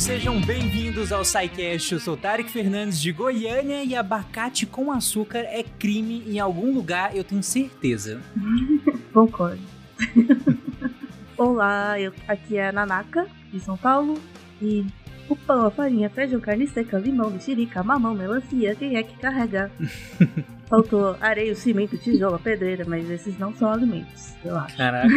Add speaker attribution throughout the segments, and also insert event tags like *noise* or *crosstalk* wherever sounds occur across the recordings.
Speaker 1: sejam bem-vindos ao SciCast. Eu sou Tarek Fernandes de Goiânia e abacate com açúcar é crime em algum lugar, eu tenho certeza. *laughs*
Speaker 2: Concordo. *laughs* Olá, eu, aqui é a Nanaka, de São Paulo, e o pão, a farinha, feijão, carne seca, limão, mexerica, mamão, melancia, quem é que carrega? *laughs* Faltou areia, cimento, tijolo, pedreira, mas esses não são alimentos, eu acho.
Speaker 1: Caraca.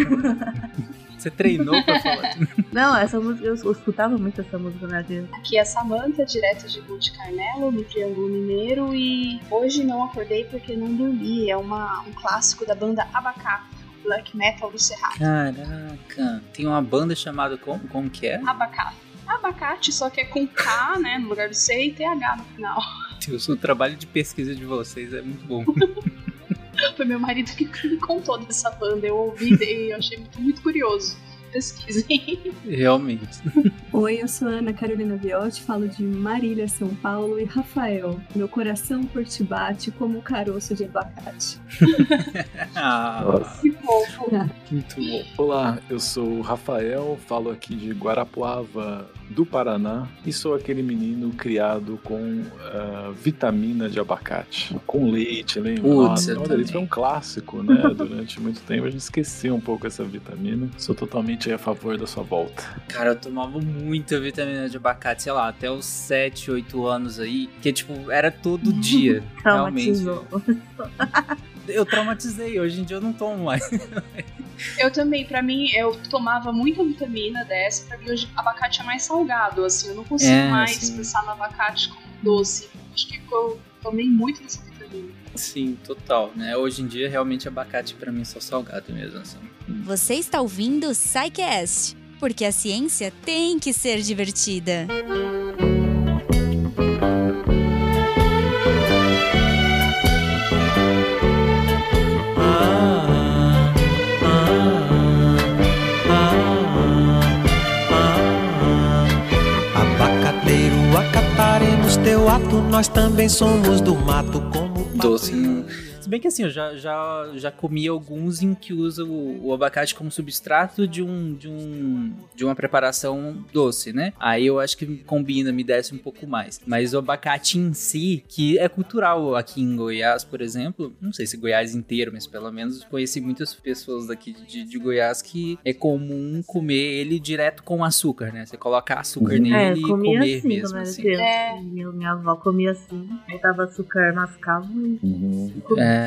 Speaker 1: Você treinou pra falar? *laughs*
Speaker 2: Não, essa música, eu escutava muito essa música na vida.
Speaker 3: Aqui é Samanta, direto de Monte Carmelo, no Triângulo Mineiro, e hoje não acordei porque não dormi. É uma, um clássico da banda Abacá, black metal do Cerrado.
Speaker 1: Caraca, tem uma banda chamada como? Como que é?
Speaker 3: Abacá. Abacate, só que é com K, né, no lugar do C e TH no final.
Speaker 1: Deus, o trabalho de pesquisa de vocês é muito bom. *laughs* *laughs*
Speaker 3: Foi meu marido que *laughs* me contou dessa banda. Eu ouvi e eu achei muito, muito curioso. Pesquisem. *laughs*
Speaker 1: Realmente.
Speaker 4: Oi, eu sou a Ana Carolina Viotti, falo de Marília, São Paulo. E Rafael, meu coração por ti bate como caroço de abacate.
Speaker 1: ah,
Speaker 3: Que fofo.
Speaker 5: Muito bom. Olá, eu sou o Rafael, falo aqui de Guarapuava, do Paraná, e sou aquele menino criado com ah, vitamina de abacate, com leite, lembra?
Speaker 1: Putz,
Speaker 5: Nossa, foi
Speaker 1: também.
Speaker 5: um clássico, né? *laughs* Durante muito tempo a gente esqueceu um pouco essa vitamina. Sou totalmente a favor da sua volta.
Speaker 1: cara, eu tomava muita vitamina de abacate, sei lá, até os 7, 8 anos aí, que tipo, era todo *laughs* dia. realmente. *laughs* Eu traumatizei, hoje em dia eu não tomo mais.
Speaker 3: Eu também, pra mim, eu tomava muita vitamina dessa. Pra mim, hoje, abacate é mais salgado, assim. Eu não consigo
Speaker 1: É,
Speaker 3: mais
Speaker 1: sim.
Speaker 3: pensar no abacate como doce. Acho que eu tomei muito dessa vitamina.
Speaker 1: Sim, total, né? Hoje em dia, realmente, abacate pra mim é só salgado mesmo, assim.
Speaker 6: Você está ouvindo o SciCast, porque a ciência tem que ser divertida.
Speaker 7: Abacateiro, acataremos teu ato, nós também somos do mato como
Speaker 1: Doce. Bem que assim, eu já, já, já comi alguns em que usa o, o abacate como substrato de um, de um de uma preparação doce, né? Aí eu acho que combina, me desce um pouco mais. Mas o abacate em si, que é cultural aqui em Goiás, por exemplo, não sei se Goiás inteiro, mas pelo menos conheci muitas pessoas daqui de, de Goiás que é comum comer ele direto com açúcar, né? Você coloca açúcar
Speaker 2: É,
Speaker 1: nele e
Speaker 2: comia
Speaker 1: comer
Speaker 2: assim
Speaker 1: mesmo, assim.
Speaker 3: É.
Speaker 2: Minha, minha avó comia assim, botava açúcar, mascava e
Speaker 5: Uhum.
Speaker 2: comia.
Speaker 1: É,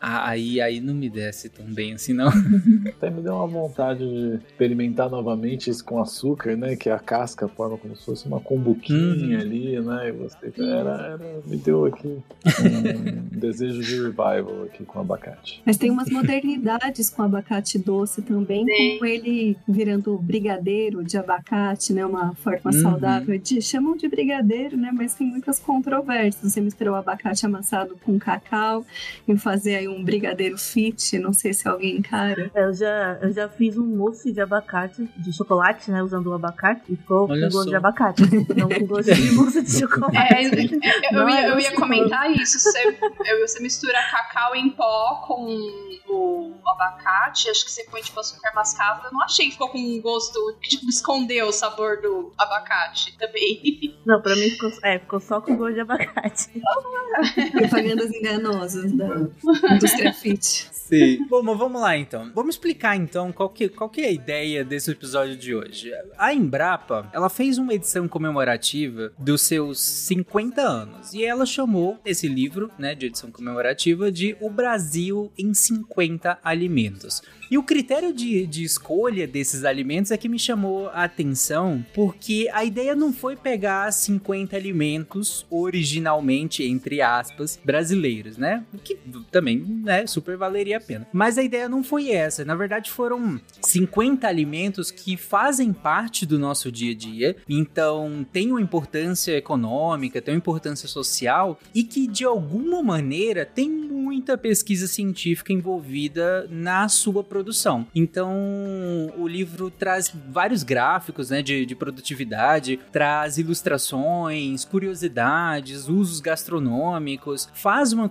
Speaker 1: a- aí, aí não me desce tão bem assim, não. *laughs*
Speaker 5: Até me deu uma vontade de experimentar novamente isso com açúcar, né? Que a casca forma como se fosse uma combuquinha
Speaker 1: Uhum.
Speaker 5: ali, né? E você era, era- me deu aqui um *laughs* desejo de revival aqui com abacate.
Speaker 4: Mas tem umas modernidades com abacate doce também,
Speaker 3: Tem.
Speaker 4: como ele virando brigadeiro de abacate, né? Uma forma
Speaker 1: Uhum.
Speaker 4: saudável de chamam de brigadeiro, né? Mas tem muitas controvérsias. Você misturou o abacate amassado com cacau e fazer aí um brigadeiro fit, não sei se alguém encara.
Speaker 2: Eu já, eu já fiz um mousse de abacate, de chocolate, né? Usando o abacate, e ficou
Speaker 1: Olha
Speaker 2: com gosto
Speaker 1: só.
Speaker 2: de abacate. Não com gosto de *laughs* mousse de chocolate.
Speaker 3: É, eu, eu- ia,
Speaker 2: eu
Speaker 3: eu ia
Speaker 2: sei
Speaker 3: comentar isso. Você, você mistura cacau em pó com o abacate, acho que você põe tipo açúcar mascavo. Eu não achei que ficou com um gosto que tipo, escondeu o sabor do abacate também. *laughs*
Speaker 2: Não, pra mim ficou, é, ficou só com gosto de abacate.
Speaker 4: Propagandas enganosas da *laughs* indústria fit.
Speaker 1: Sim. Bom, mas vamos lá então. Vamos explicar então qual que, qual que é a ideia desse episódio de hoje. A Embrapa, ela fez uma edição comemorativa dos seus 50 anos e ela chamou esse livro, né, de edição comemorativa de O Brasil em 50 Alimentos. E o critério de, de escolha desses alimentos é que me chamou a atenção, porque a ideia não foi pegar 50 alimentos originalmente, entre aspas, brasileiros, né? O que também, né, super valeria a pena. Mas a ideia não foi essa. Na verdade, foram 50 alimentos que fazem parte do nosso dia a dia, então tem uma importância econômica, tem uma importância social e que de alguma maneira tem muita pesquisa científica envolvida na sua produção. Então, o livro traz vários gráficos né, de, de produtividade, traz ilustrações, curiosidades, usos gastronômicos, faz uma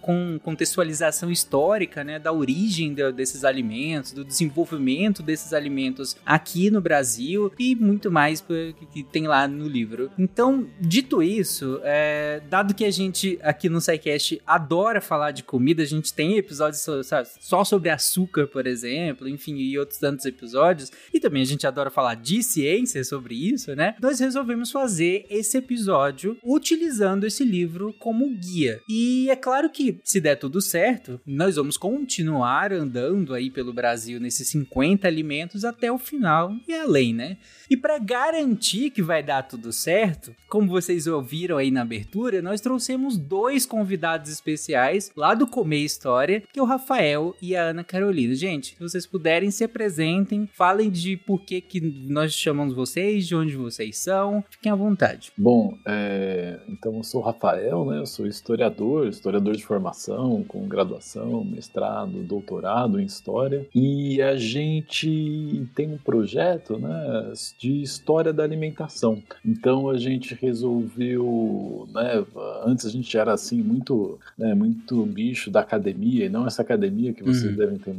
Speaker 1: com contextualização histórica né, da origem de, desses alimentos, do desenvolvimento desses alimentos aqui no Brasil e muito mais que tem lá no livro. Então, dito isso, é, dado que a gente aqui no SciCast adora falar de comida, a gente tem episódios sabe, só sobre açúcar, por exemplo, enfim, e outros tantos episódios, e também a gente adora falar de ciência sobre isso, né? Nós resolvemos fazer esse episódio utilizando esse livro como guia. E é claro que, se der tudo certo, nós vamos continuar andando aí pelo Brasil nesses 50 alimentos até o final e além, né? E para garantir que vai dar tudo certo, como vocês ouviram aí na abertura, nós trouxemos dois convidados especiais lá do Comer História, que é o Rafael e a Ana Carolina. Gente, se vocês puderem, se apresentem, falem de por que, que nós chamamos vocês, de onde vocês são, fiquem à vontade.
Speaker 5: Bom, é... então eu sou o Rafael, né? Eu sou historiador, historiador de formação, com graduação, mestrado, doutorado em História, e a gente tem um projeto, né? de história da alimentação. Então a gente resolveu, né, antes a gente era assim muito, né, muito bicho da academia e não essa academia que vocês uhum. devem estar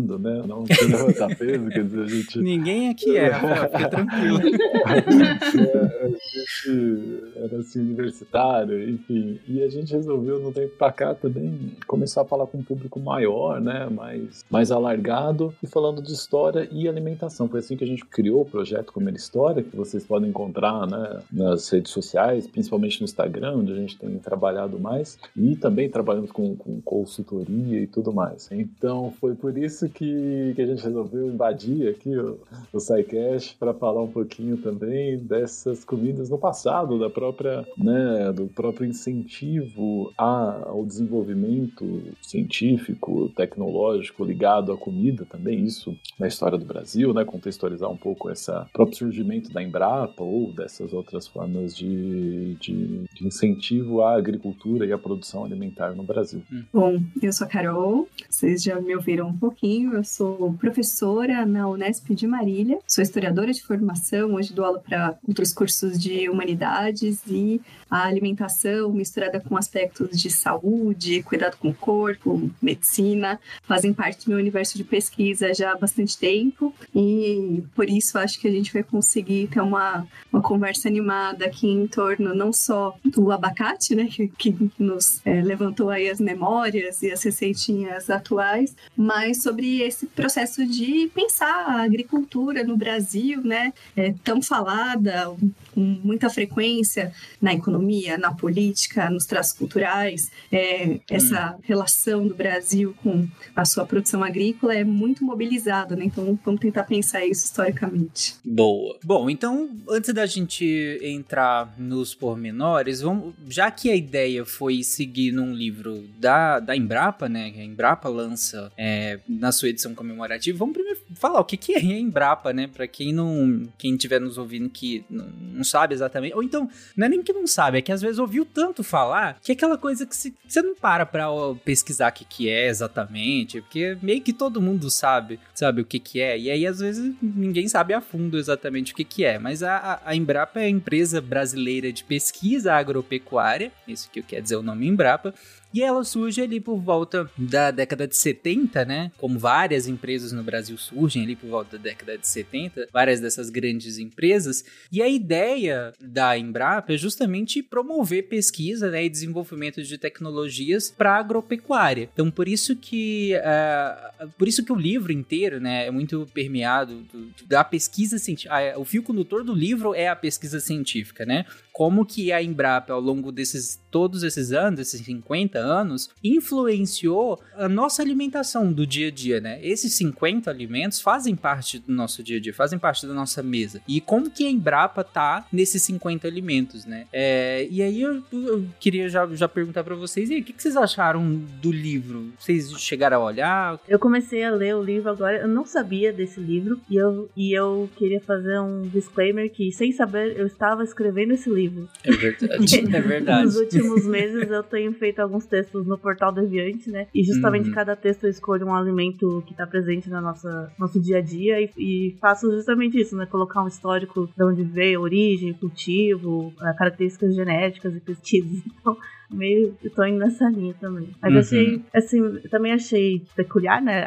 Speaker 5: né? Não levantar peso, quer dizer, a gente *laughs*
Speaker 1: Ninguém aqui é, fica tranquilo. *laughs*
Speaker 5: a, gente, a gente era assim universitário, enfim, e a gente resolveu no tempo para cá também começar a falar com um público maior, né, mais mais alargado e falando de história e alimentação. Foi assim que a gente criou o projeto Comer História, que vocês podem encontrar né, nas redes sociais, principalmente no Instagram, onde a gente tem trabalhado mais, e também trabalhamos com, com consultoria e tudo mais. Então foi por isso que, que a gente resolveu invadir aqui o, o SciCast para falar um pouquinho também dessas comidas no passado, da própria, né, do próprio incentivo a, ao desenvolvimento científico, tecnológico ligado à comida também, isso na história do Brasil, né, contextualizar um pouco essa próprio surgimento da Embrapa ou dessas outras formas de, de, de incentivo à agricultura e à produção alimentar no Brasil.
Speaker 4: Bom, eu sou a Carol, vocês já me ouviram um pouquinho, eu sou professora na Unesp de Marília, sou historiadora de formação, hoje dou aula para outros cursos de humanidades e a alimentação misturada com aspectos de saúde, cuidado com o corpo, medicina, fazem parte do meu universo de pesquisa já há bastante tempo. E por isso acho que a gente vai conseguir ter uma, uma conversa animada aqui em torno não só do abacate, né, que, que nos é, levantou aí as memórias e as receitinhas atuais, mas sobre esse processo de pensar a agricultura no Brasil, né, é, tão falada, com muita frequência na economia, na política, nos traços culturais. É, essa hum. relação do Brasil com a sua produção agrícola é muito mobilizada, né? Então vamos tentar pensar isso historicamente.
Speaker 1: Boa. Bom, então antes da gente entrar nos pormenores, vamos, já que a ideia foi seguir num livro da, da Embrapa, né? Que a Embrapa lança é, na sua edição comemorativa, vamos primeiro falar o que, que é a *laughs* Embrapa, né? Para quem não, quem estiver nos ouvindo que não, sabe exatamente, ou então não é nem que não sabe, é que às vezes ouviu tanto falar que é aquela coisa que você não para para pesquisar o que, que é exatamente, porque meio que todo mundo sabe, sabe o que, que é, e aí às vezes ninguém sabe a fundo exatamente o que, que é, mas a, a Embrapa é a empresa brasileira de pesquisa agropecuária, isso que quer dizer o nome Embrapa, e ela surge ali por volta da década de 70, né? Como várias empresas no Brasil surgem ali por volta da década de 70, várias dessas grandes empresas. E a ideia da Embrapa é justamente promover pesquisa né, e desenvolvimento de tecnologias para agropecuária. Então, por isso que uh, por isso que o livro inteiro, né, é muito permeado do, da pesquisa científica. O fio condutor do livro é a pesquisa científica, né? Como que a Embrapa, ao longo desses todos esses anos, esses 50 anos, influenciou a nossa alimentação do dia a dia, né? Esses 50 alimentos fazem parte do nosso dia a dia, fazem parte da nossa mesa. E como que a Embrapa tá nesses 50 alimentos, né? É, e aí eu, eu, queria já, já perguntar para vocês, e aí, o que, que vocês acharam do livro? Vocês chegaram a olhar?
Speaker 2: Eu comecei a ler o livro agora, eu não sabia desse livro, e eu, e eu queria fazer um disclaimer que, sem saber, eu estava escrevendo esse livro livro.
Speaker 1: É verdade, *laughs* é verdade.
Speaker 2: Nos últimos meses eu tenho feito alguns textos no Portal Deviante, né? E justamente
Speaker 1: Uhum.
Speaker 2: cada texto eu escolho um alimento que tá presente no nossa, nosso dia a dia e, e faço justamente isso, né? Colocar um histórico de onde veio, origem, cultivo, eh, características genéticas e pesquisas. *laughs* Então, meio eu tô indo nessa linha também. Mas
Speaker 1: Uhum.
Speaker 2: achei, assim, também achei peculiar, né?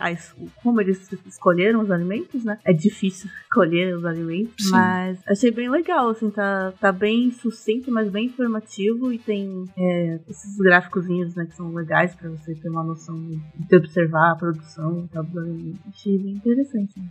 Speaker 2: como eles escolheram os alimentos, né? É difícil *laughs* escolher os alimentos,
Speaker 1: Sim.
Speaker 2: mas achei bem legal, assim, tá, tá bem sucinto, mas bem informativo e tem é, esses gráficozinhos, né, que são legais pra você ter uma noção de observar a produção e tal dos alimentos. Achei bem interessante. né?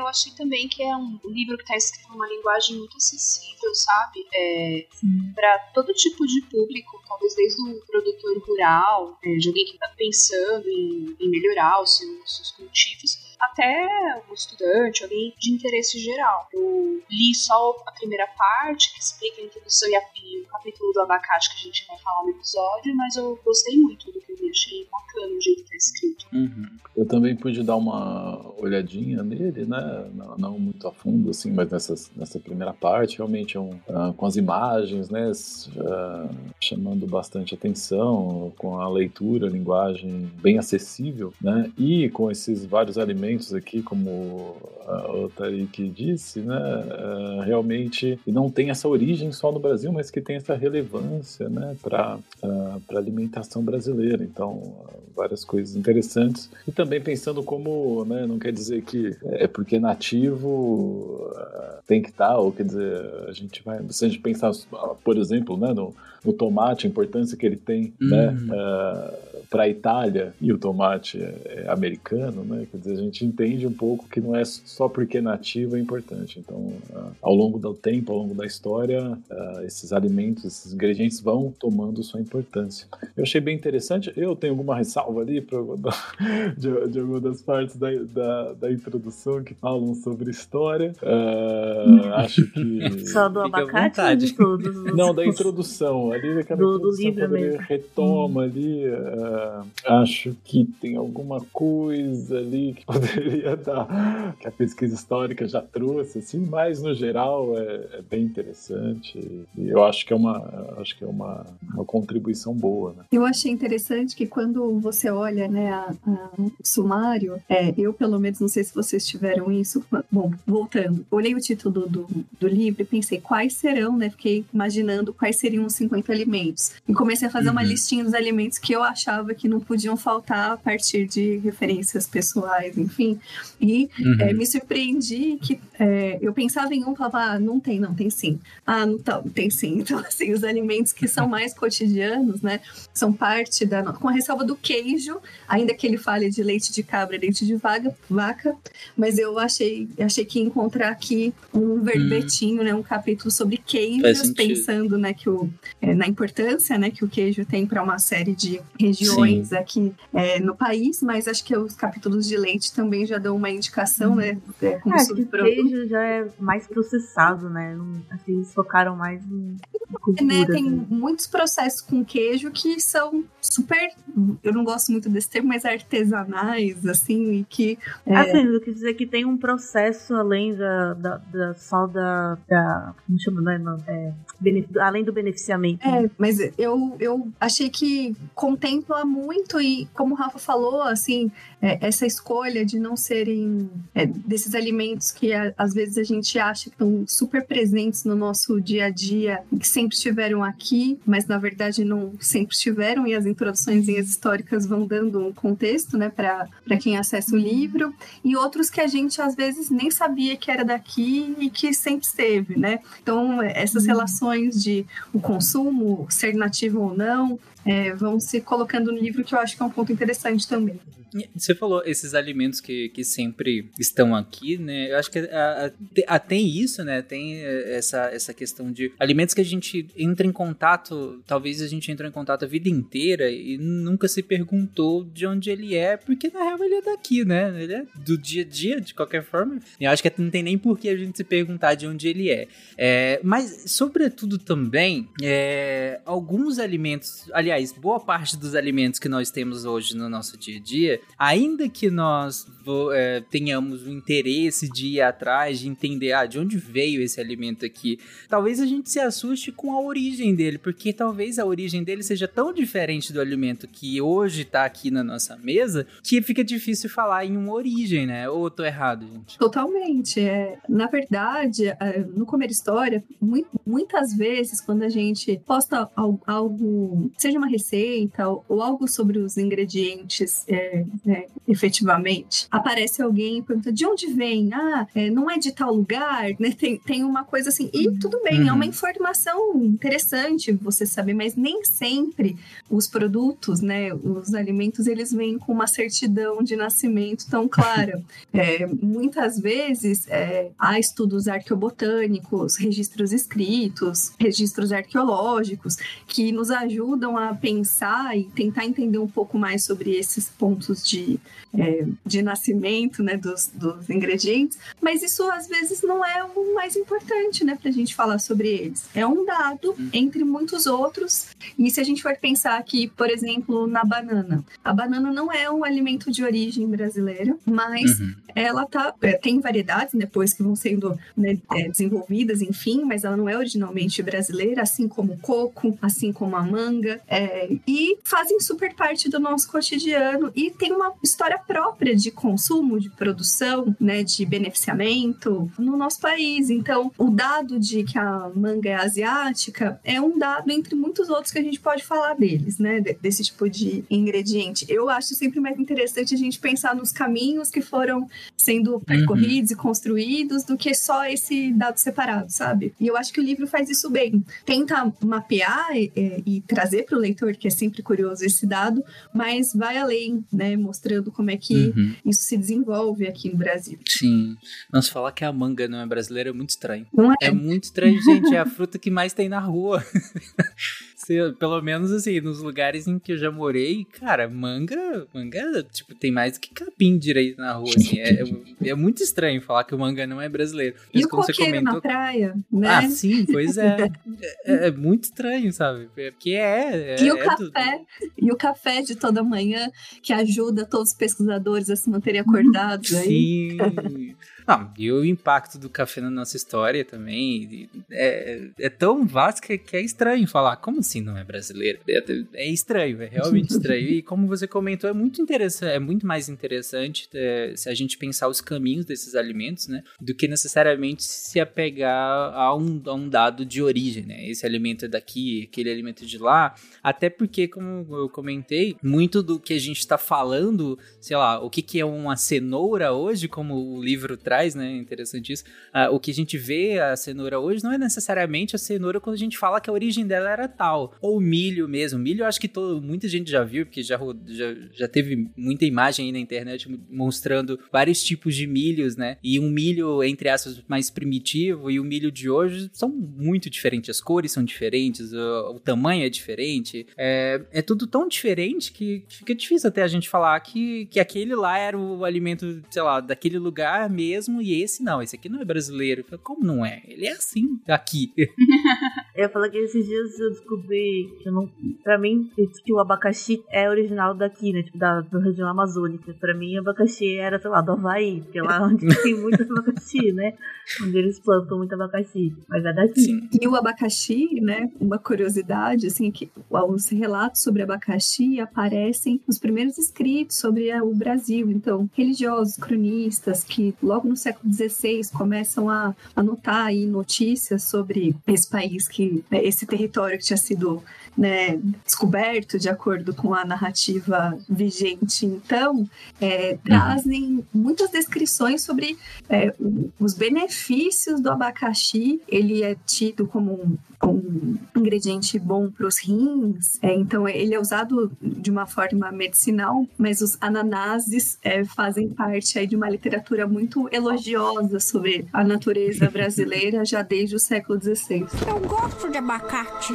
Speaker 3: Eu achei também que é um livro que tá escrito numa linguagem muito acessível, sabe? É, para todo tipo de público, talvez desde o produtor rural, é, de alguém que tá pensando em, em melhorar os seus, seus cultivos, até um estudante, alguém de interesse geral. Eu li só a primeira parte, que explica a introdução e, a, e o capítulo do abacate que a gente vai falar no episódio, mas eu gostei muito do que eu li, achei bacana o jeito que tá escrito.
Speaker 1: Uhum.
Speaker 5: Eu também pude dar uma olhadinha nele, né? Não, não muito a fundo, assim, mas nessa, nessa primeira parte, realmente é um, ah, com as imagens, né? ah, chamando bastante atenção, com a leitura, a linguagem bem acessível, né? E com esses vários alimentos aqui, como ah, o Tarik disse, né? ah, realmente não tem essa origem só no Brasil, mas que tem essa relevância, né? Para a alimentação brasileira. Então, ah, várias coisas interessantes. E também pensando como, né, não quer dizer que é porque nativo ah, tem que estar, ou quer dizer, a gente vai, se a gente pensar, por exemplo, né, no, no tomate, a importância que ele tem, né,
Speaker 1: Uhum.
Speaker 5: para a Itália, e o tomate é, é americano, né, quer dizer, a gente entende um pouco que não é só porque é nativo é importante. Então, ah, ao longo do tempo, ao longo da história, ah, esses alimentos, esses ingredientes vão tomando sua importância. Eu achei bem interessante. Eu tenho alguma ressalva ali pra, *laughs* de, de alguma das partes da, da, da introdução que falam sobre história. Ah, acho que.
Speaker 2: Só do abacate ou de todos? os-
Speaker 5: Não, da introdução. Ali naquela
Speaker 2: Do- do livro
Speaker 5: quando ele
Speaker 2: mesmo.
Speaker 5: retoma ali, ah, acho que tem alguma coisa ali que *laughs* poderia dar, que a pesquisa histórica já trouxe, assim, mas no geral é, é bem interessante. E eu acho que é uma, acho que é uma, uma contribuição boa, né?
Speaker 4: Eu achei interessante que quando você olha né, a- a- o sumário, é, eu pelo menos não sei se vocês tiveram isso. Bom, voltando, olhei o título do, do livro e pensei quais serão, né? Fiquei imaginando quais seriam os 50 alimentos. E comecei a fazer uma
Speaker 1: Uhum.
Speaker 4: listinha dos alimentos que eu achava que não podiam faltar a partir de referências pessoais, enfim. E
Speaker 1: Uhum.
Speaker 4: é, me surpreendi que é, eu pensava em um, falava, ah, não tem, não, tem sim. Ah, não tá, tem sim. *laughs* Então, assim, os alimentos que são mais cotidianos, né, são parte da. Com a ressalva do queijo, ainda que ele fale de leite de cabra leite de vaga, vaca, mas eu achei, achei que ia encontrar aqui um verbetinho, né, um capítulo sobre queijos, pensando, né, que o, é, na importância, né, que o queijo tem para uma série de regiões aqui é, no país, mas acho que os capítulos de leite também já dão uma indicação, né, é, como
Speaker 2: É, o queijo já é mais processado, né? Que eles focaram mais em cultura.
Speaker 4: né, tem
Speaker 2: assim.
Speaker 4: muitos processos com queijo que são super, eu não gosto muito desse termo, mas artesanais, assim, e que é,
Speaker 2: Assim, eu quis dizer que tem um processo além da, da, da- só da, da. Como chama, né? Não, é, além do beneficiamento.
Speaker 4: É, mas eu, eu achei que contempla muito e, como o Rafa falou, assim, é, essa escolha de não serem é, desses alimentos que a- às vezes a gente acha que estão super presentes no nosso dia a dia, que sempre estiveram aqui, mas na verdade não sempre estiveram, e as introduções históricas vão dando um contexto, né, para quem acessa o livro, e outros que a gente às vezes nem sabia que era daqui e que sempre esteve, né? Então, essas relações de o consumo, ser nativo ou não, é, vão se colocando no livro, que eu acho que é um ponto interessante também.
Speaker 1: Você falou esses alimentos que, que sempre estão aqui, né? Eu acho que a- tem isso, né? Tem eh, essa, essa questão de alimentos que a gente entra em contato, talvez a gente entrou em contato a vida inteira e nunca se perguntou de onde ele é, porque na real ele é daqui, né? Ele é do dia a dia, de qualquer forma. E eu acho que não tem nem por que a gente se perguntar de onde ele é. É, mas, sobretudo também, é, alguns alimentos, aliás, boa parte dos alimentos que nós temos hoje no nosso dia a dia, ainda que nós é, tenhamos o interesse de ir atrás, de entender ah, de onde veio esse alimento aqui, talvez a gente se assuste com a origem dele, porque talvez a origem dele seja tão diferente do alimento que hoje tá aqui na nossa mesa que fica difícil falar em uma origem, né? Ou tô errado, gente?
Speaker 4: Totalmente. É, na verdade, é, no Comer História, muitas vezes, quando a gente posta algo, seja uma receita ou algo sobre os ingredientes é, né, efetivamente, aparece alguém e pergunta de onde vem? Ah, é, não é de tal lugar, né? Tem, tem uma coisa assim. E tudo bem, uhum. é uma uhum. informação interessante você saber, mas nem sempre os produtos, né, os alimentos, eles vêm com uma certidão de nascimento tão clara. *laughs* é, muitas vezes é, há estudos arqueobotânicos, registros escritos, registros arqueológicos que nos ajudam a pensar e tentar entender um pouco mais sobre esses pontos de, é, de nascimento né, dos, dos ingredientes, mas isso às vezes não é o mais importante né, para a gente falar sobre eles. É um dado entre muitos outros, e se a gente for pensar aqui, por exemplo, na banana, a banana não é um alimento de origem brasileira, mas uhum. ela tá, é, tem variedades depois que vão sendo né, é, desenvolvidas, enfim, mas ela não é originalmente brasileira, assim como o coco, assim como a manga, é, e fazem super parte do nosso cotidiano e tem uma história própria de consumo, de produção, né, de beneficiamento no nosso país. Então, o dado de que a manga é asiática é um dado entre muitos outros que a gente pode falar deles, né, desse tipo de ingrediente. Eu acho sempre mais interessante a gente pensar nos caminhos que foram sendo percorridos uhum. e construídos do que só esse dado separado, sabe? E eu acho que o livro faz isso bem. Tenta mapear e, e trazer para o leitor, que é sempre curioso esse dado, mas vai além, né, mostrando como é que uhum. isso se desenvolve aqui no Brasil.
Speaker 1: Sim. Nossa, falar que a manga não é brasileira é muito estranho.
Speaker 4: Não é?
Speaker 1: É muito estranho, gente. É a fruta que mais tem na rua. *laughs* pelo menos assim, nos lugares em que eu já morei, cara, manga, manga, tipo, tem mais do que capim direito na rua, assim. É, é, *laughs* é muito estranho falar que o manga não é brasileiro.
Speaker 4: Mas, e o coqueiro comentou... na praia, né?
Speaker 1: Ah, sim, pois é. *laughs* é, é, muito estranho, sabe? Porque é.
Speaker 4: é
Speaker 1: e
Speaker 4: o é café, do... e o café de toda manhã que ajuda todos os pesquisadores a se manterem acordados aí.
Speaker 1: Sim. *laughs* Não, e o impacto do café na nossa história também é, é tão vasto que, que, é estranho falar. Como assim não é brasileiro? É, é estranho, é realmente *laughs* estranho. E como você comentou, é muito interessante, é muito mais interessante é, se a gente pensar os caminhos desses alimentos, né? Do que necessariamente se apegar a um, a um dado de origem, né? Esse alimento é daqui, aquele alimento é de lá. Até porque, como eu comentei, muito do que a gente está falando, sei lá, o que, que é uma cenoura hoje, como o livro traz traz, né? Interessante isso. Uh, o que a gente vê a cenoura hoje não é necessariamente a cenoura quando a gente fala que a origem dela era tal. Ou milho mesmo. Milho eu acho que todo, muita gente já viu, porque já, já, já teve muita imagem aí na internet mostrando vários tipos de milhos, né? E um milho, entre aspas, mais primitivo e o milho de hoje são muito diferentes. As cores são diferentes, o, o tamanho é diferente. É, é tudo tão diferente que fica difícil até a gente falar que, que aquele lá era o alimento, sei lá, daquele lugar mesmo mesmo, e esse não, esse aqui não é brasileiro. falei, como não é? Ele é assim, aqui. *laughs*
Speaker 2: eu falei que esses dias eu descobri que eu não. Pra mim, que o abacaxi é original daqui, né? Tipo, da, da região amazônica. Pra mim, o abacaxi era, sei lá, do Havaí, porque é lá onde *laughs* tem muito abacaxi, né? Onde eles plantam muito abacaxi. Mas é daqui. Sim.
Speaker 4: E o abacaxi, né? Uma curiosidade, assim, que os relatos sobre abacaxi aparecem nos primeiros escritos sobre o Brasil. Então, religiosos, cronistas, que logo no século XVI começam a anotar aí notícias sobre esse país que né, esse território que tinha sido né, descoberto de acordo com a narrativa vigente então é, trazem muitas descrições sobre é, os benefícios do abacaxi ele é tido como um, um ingrediente bom para os rins é, então ele é usado de uma forma medicinal mas os ananases é, fazem parte aí de uma literatura muito elogiosa sobre a natureza brasileira já desde o século XVI.
Speaker 8: Eu gosto de abacate.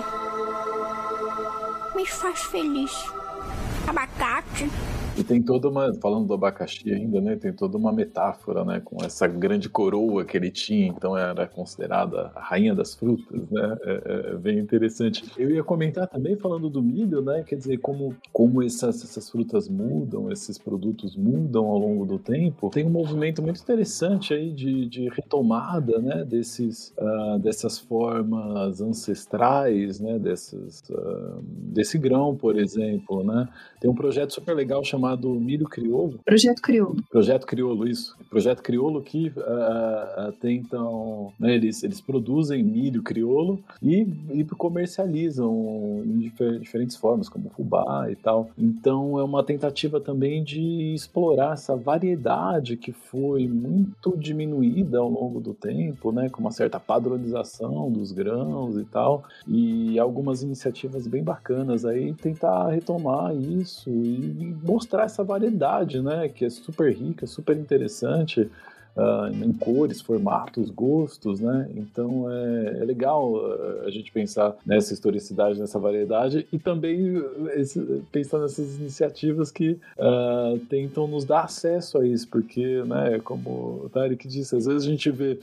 Speaker 8: Me faz feliz. Abacate
Speaker 5: E tem toda uma, falando do abacaxi ainda, né? Tem toda uma metáfora, né? Com essa grande coroa que ele tinha, então era considerada a rainha das frutas, né? É, é, é bem interessante. Eu ia comentar também falando do milho, né? Quer dizer, como, como essas, essas frutas mudam, esses produtos mudam ao longo do tempo. Tem um movimento muito interessante aí de, de retomada, né? Desses, uh, dessas formas ancestrais, né? Dessas, uh, desse grão, por exemplo, né? Tem um projeto super legal chamado Milho Crioulo.
Speaker 4: Projeto Crioulo.
Speaker 5: Projeto Crioulo, isso. Projeto Crioulo que uh, tentam, né, eles, eles produzem milho crioulo e, e comercializam em difer diferentes formas, como fubá e tal. Então é uma tentativa também de explorar essa variedade que foi muito diminuída ao longo do tempo, né, com uma certa padronização dos grãos e tal, e algumas iniciativas bem bacanas aí tentar retomar isso e mostrar essa variedade, né, que é super rica, super interessante uh, em cores, formatos, gostos, né? Então é, é legal uh, a gente pensar nessa historicidade, nessa variedade e também esse, pensar nessas iniciativas que uh, tentam nos dar acesso a isso, porque, né, como o Tarek disse, às vezes a gente vê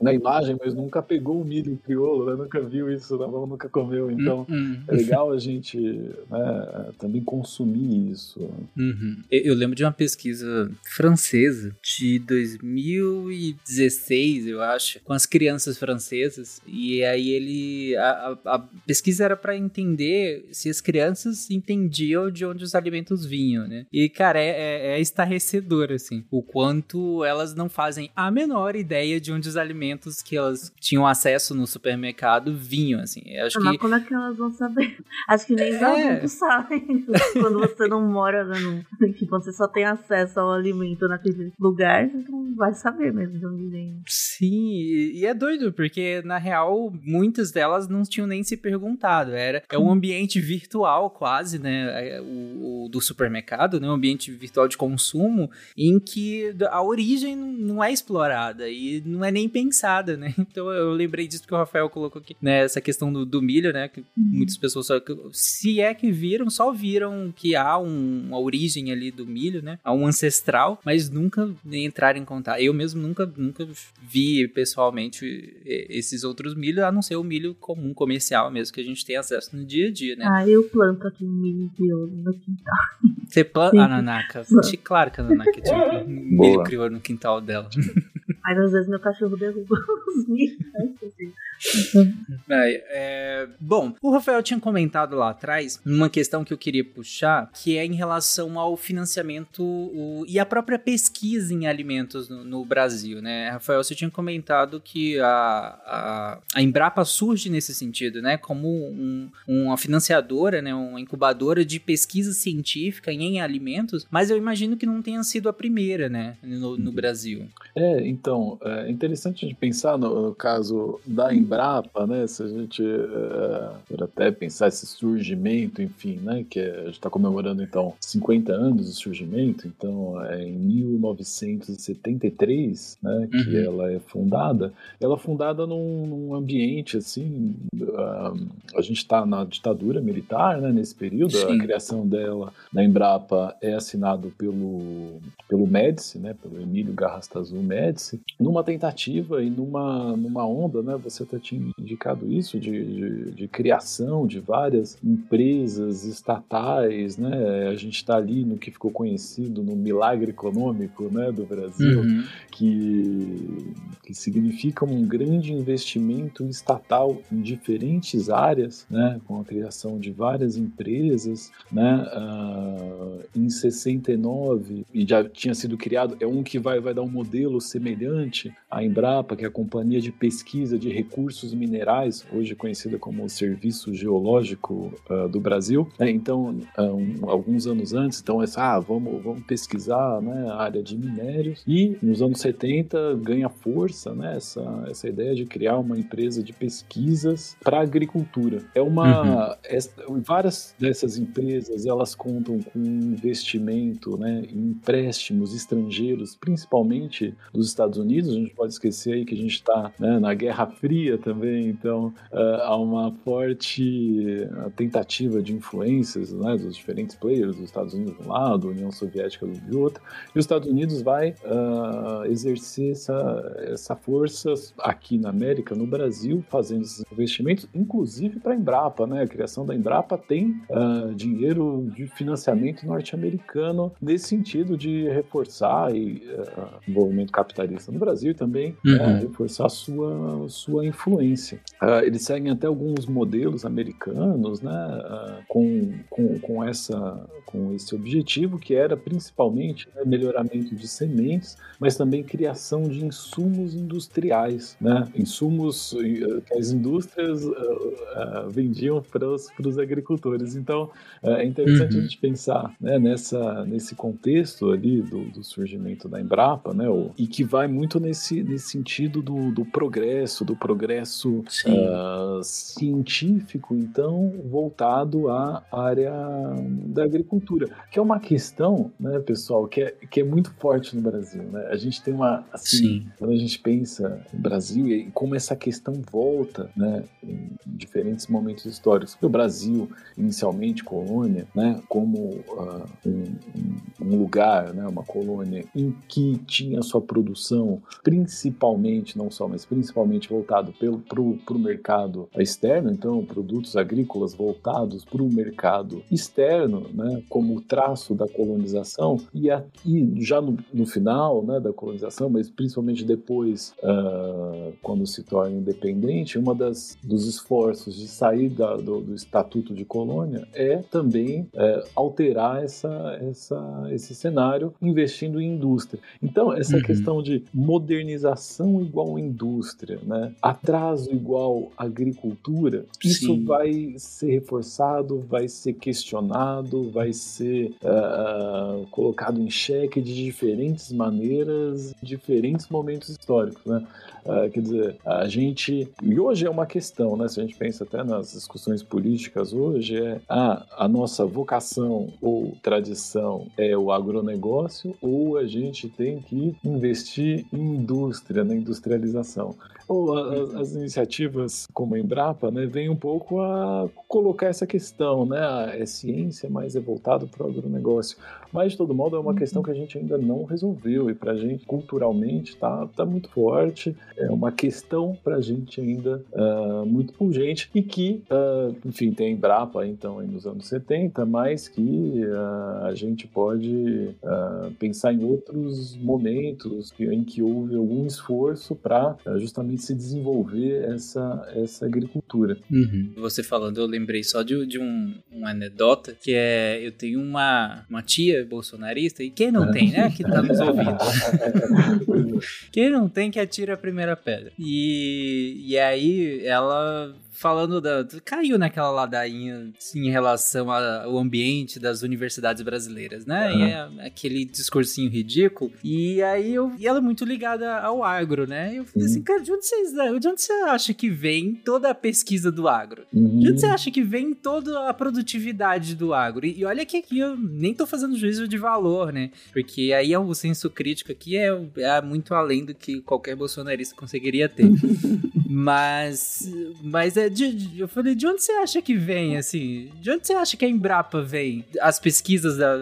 Speaker 5: na imagem, mas nunca pegou o milho crioulo, né? nunca viu isso na mão, nunca comeu. Então uhum. é legal a gente né, também consumir isso.
Speaker 1: Uhum. Eu lembro de uma pesquisa francesa de 2016, eu acho, com as crianças francesas. E aí ele. A, a pesquisa era para entender se as crianças entendiam de onde os alimentos vinham, né? E, cara, é, é, é estarrecedor, assim, o quanto elas não fazem a menor ideia de onde os alimentos alimentos que elas tinham acesso no supermercado vinham, assim. Eu acho
Speaker 2: Mas
Speaker 1: que...
Speaker 2: como é que elas vão saber? *laughs* Acho que nem os é. adultos sabem. *laughs* Quando você não mora, né, no... *laughs* tipo, você só tem acesso ao alimento naquele lugar, você não vai saber mesmo de onde vem.
Speaker 1: Sim, e é doido, porque na real, muitas delas não tinham nem se perguntado. Era é um ambiente virtual quase, né? É, o, o do supermercado, né? Um ambiente virtual de consumo em que a origem não é explorada e não é nem pensada pensada, né? *laughs* Então eu lembrei disso que o Rafael colocou aqui, né? Essa questão do, do milho, né? Que uhum. muitas pessoas só. Se é que viram, só viram que há um, uma origem ali do milho, né? Há um ancestral, mas nunca entraram em contato. Eu mesmo nunca, nunca vi pessoalmente esses outros milhos, a não ser o milho comum, comercial mesmo, que a gente tem acesso no dia a dia, né?
Speaker 2: Ah, eu planto aqui um milho crioulo no quintal.
Speaker 1: Você planta? a Nanaka. Claro que a Nanaka tinha um milho crioulo no quintal dela.
Speaker 2: Mas às vezes meu cachorro derruba *laughs* os milhos.
Speaker 1: É, é, bom, o Rafael tinha comentado lá atrás uma questão que eu queria puxar, que é em relação ao financiamento o, e a própria pesquisa em alimentos no, no, Brasil, né? Rafael, você tinha comentado que a, a, a Embrapa surge nesse sentido, né? Como um, uma financiadora, né? Uma incubadora de pesquisa científica em alimentos, mas eu imagino que não tenha sido a primeira, né? No, no Brasil.
Speaker 5: É, então, é interessante a gente pensar no, no caso da Embrapa Embrapa, né? Se a gente uh, até pensar esse surgimento, enfim, né? Que é, a gente está comemorando então 50 anos do surgimento, então é em 1973, né? Que uhum. ela é fundada. Ela é fundada num, num ambiente assim, uh, a gente está na ditadura militar, né? Nesse período, Sim. a criação dela na Embrapa é assinado pelo pelo Médici, né? Pelo Emílio Garrastazu Médici, numa tentativa e numa numa onda, né? Você até tinha indicado isso, de, de, de criação de várias empresas estatais, né? A gente está ali no que ficou conhecido no milagre econômico né, do Brasil, uhum. que, que significa um grande investimento estatal em diferentes áreas, né? Com a criação de várias empresas, né? Uh, em 69, e já tinha sido criado, é um que vai, vai dar um modelo semelhante à Embrapa, que é a Companhia de Pesquisa de Recursos recursos minerais, hoje conhecida como o Serviço Geológico uh, do Brasil. É, então, um, alguns anos antes, então, essa, ah, vamos, vamos pesquisar né, a área de minérios. E nos anos 70 ganha força né, essa, essa ideia de criar uma empresa de pesquisas para agricultura. É uma. Uhum. Várias dessas empresas elas contam com investimento né, em empréstimos estrangeiros, principalmente dos Estados Unidos. A gente pode esquecer aí que a gente está né, na Guerra Fria também, então uh, há uma forte tentativa de influências né, dos diferentes players, dos Estados Unidos de um lado, União Soviética do outro, e os Estados Unidos vai uh, exercer essa, essa força aqui na América, no Brasil, fazendo esses investimentos, inclusive para a Embrapa, né? A criação da Embrapa tem uh, dinheiro de financiamento norte-americano nesse sentido de reforçar e uh, envolvimento capitalista no Brasil também uhum. uh, reforçar sua, sua influência. Eles seguem até alguns modelos americanos, né? com, com, com, essa, com esse objetivo que era principalmente né, melhoramento de sementes, mas também criação de insumos industriais, né? Insumos que as indústrias vendiam para os agricultores. Então, é interessante uhum. a gente pensar né, nessa, nesse contexto ali do, do, surgimento da Embrapa, né, o, e que vai muito nesse, nesse sentido do, do progresso, do progresso uh, científico, então, voltado à área da agricultura, que é uma questão, né, pessoal, que é, que é muito forte no Brasil. Né? A gente tem uma, assim, Sim. quando a gente pensa no Brasil e como essa questão volta né, em diferentes momentos históricos. O Brasil, inicialmente colônia, né, como uh, um, um, lugar, né, uma colônia em que tinha sua produção principalmente, não só, mas principalmente voltado para o mercado externo, então produtos agrícolas voltados para o mercado externo, né, como traço da colonização, e, a, e já no, no, final né, da colonização, mas principalmente depois, uh, quando se torna independente, uma das dos esforços de sair da, do, do estatuto de colônia é também é, alterar essa, essa, esse cenário investindo em indústria. Então, essa uhum. questão de modernização igual indústria, né? Atraso igual agricultura, isso Sim. vai ser reforçado, vai ser questionado, vai ser uh, colocado em xeque de diferentes maneiras, diferentes momentos históricos. Né? Uh, quer dizer, a gente. E hoje é uma questão, né? Se a gente pensa até nas discussões políticas hoje, é ah, a nossa vocação ou tradição é o agronegócio ou a gente tem que investir em indústria, na industrialização ou as, as, iniciativas como a Embrapa, né, vem um pouco a colocar essa questão, né, a, é ciência, mas é voltado para o agronegócio. Mas, de todo modo, é uma questão que a gente ainda não resolveu e para a gente, culturalmente, tá, tá muito forte, é uma questão para a gente ainda uh, muito pungente e que, uh, enfim, tem a Embrapa, então, nos anos 70, mas que uh, a gente pode pensar em outros momentos que, em que houve algum esforço para justamente se desenvolver essa, essa agricultura.
Speaker 1: Uhum. Você falando, eu lembrei só de, de um, uma anedota, que é, eu tenho uma, uma tia bolsonarista, e quem não tem, né, que tá nos ouvindo. *laughs* quem não tem que atira a primeira pedra. E, e aí ela falando da. Caiu naquela ladainha assim, em relação ao ambiente das universidades brasileiras, né? Uhum. E é aquele discursinho ridículo. E aí eu. E ela é muito ligada ao agro, né? Eu falei uhum. assim, cara, de onde, vocês, de onde você acha que vem toda a pesquisa do agro? Uhum. De onde você acha que vem toda a produtividade do agro? E, e, olha que aqui eu nem tô fazendo juízo de valor, né? Porque aí é o senso crítico aqui é, é muito além do que qualquer bolsonarista conseguiria ter. *laughs* mas. Mas é de, de, eu falei, de onde você acha que vem, assim? De onde você acha que a Embrapa vem? As pesquisas da,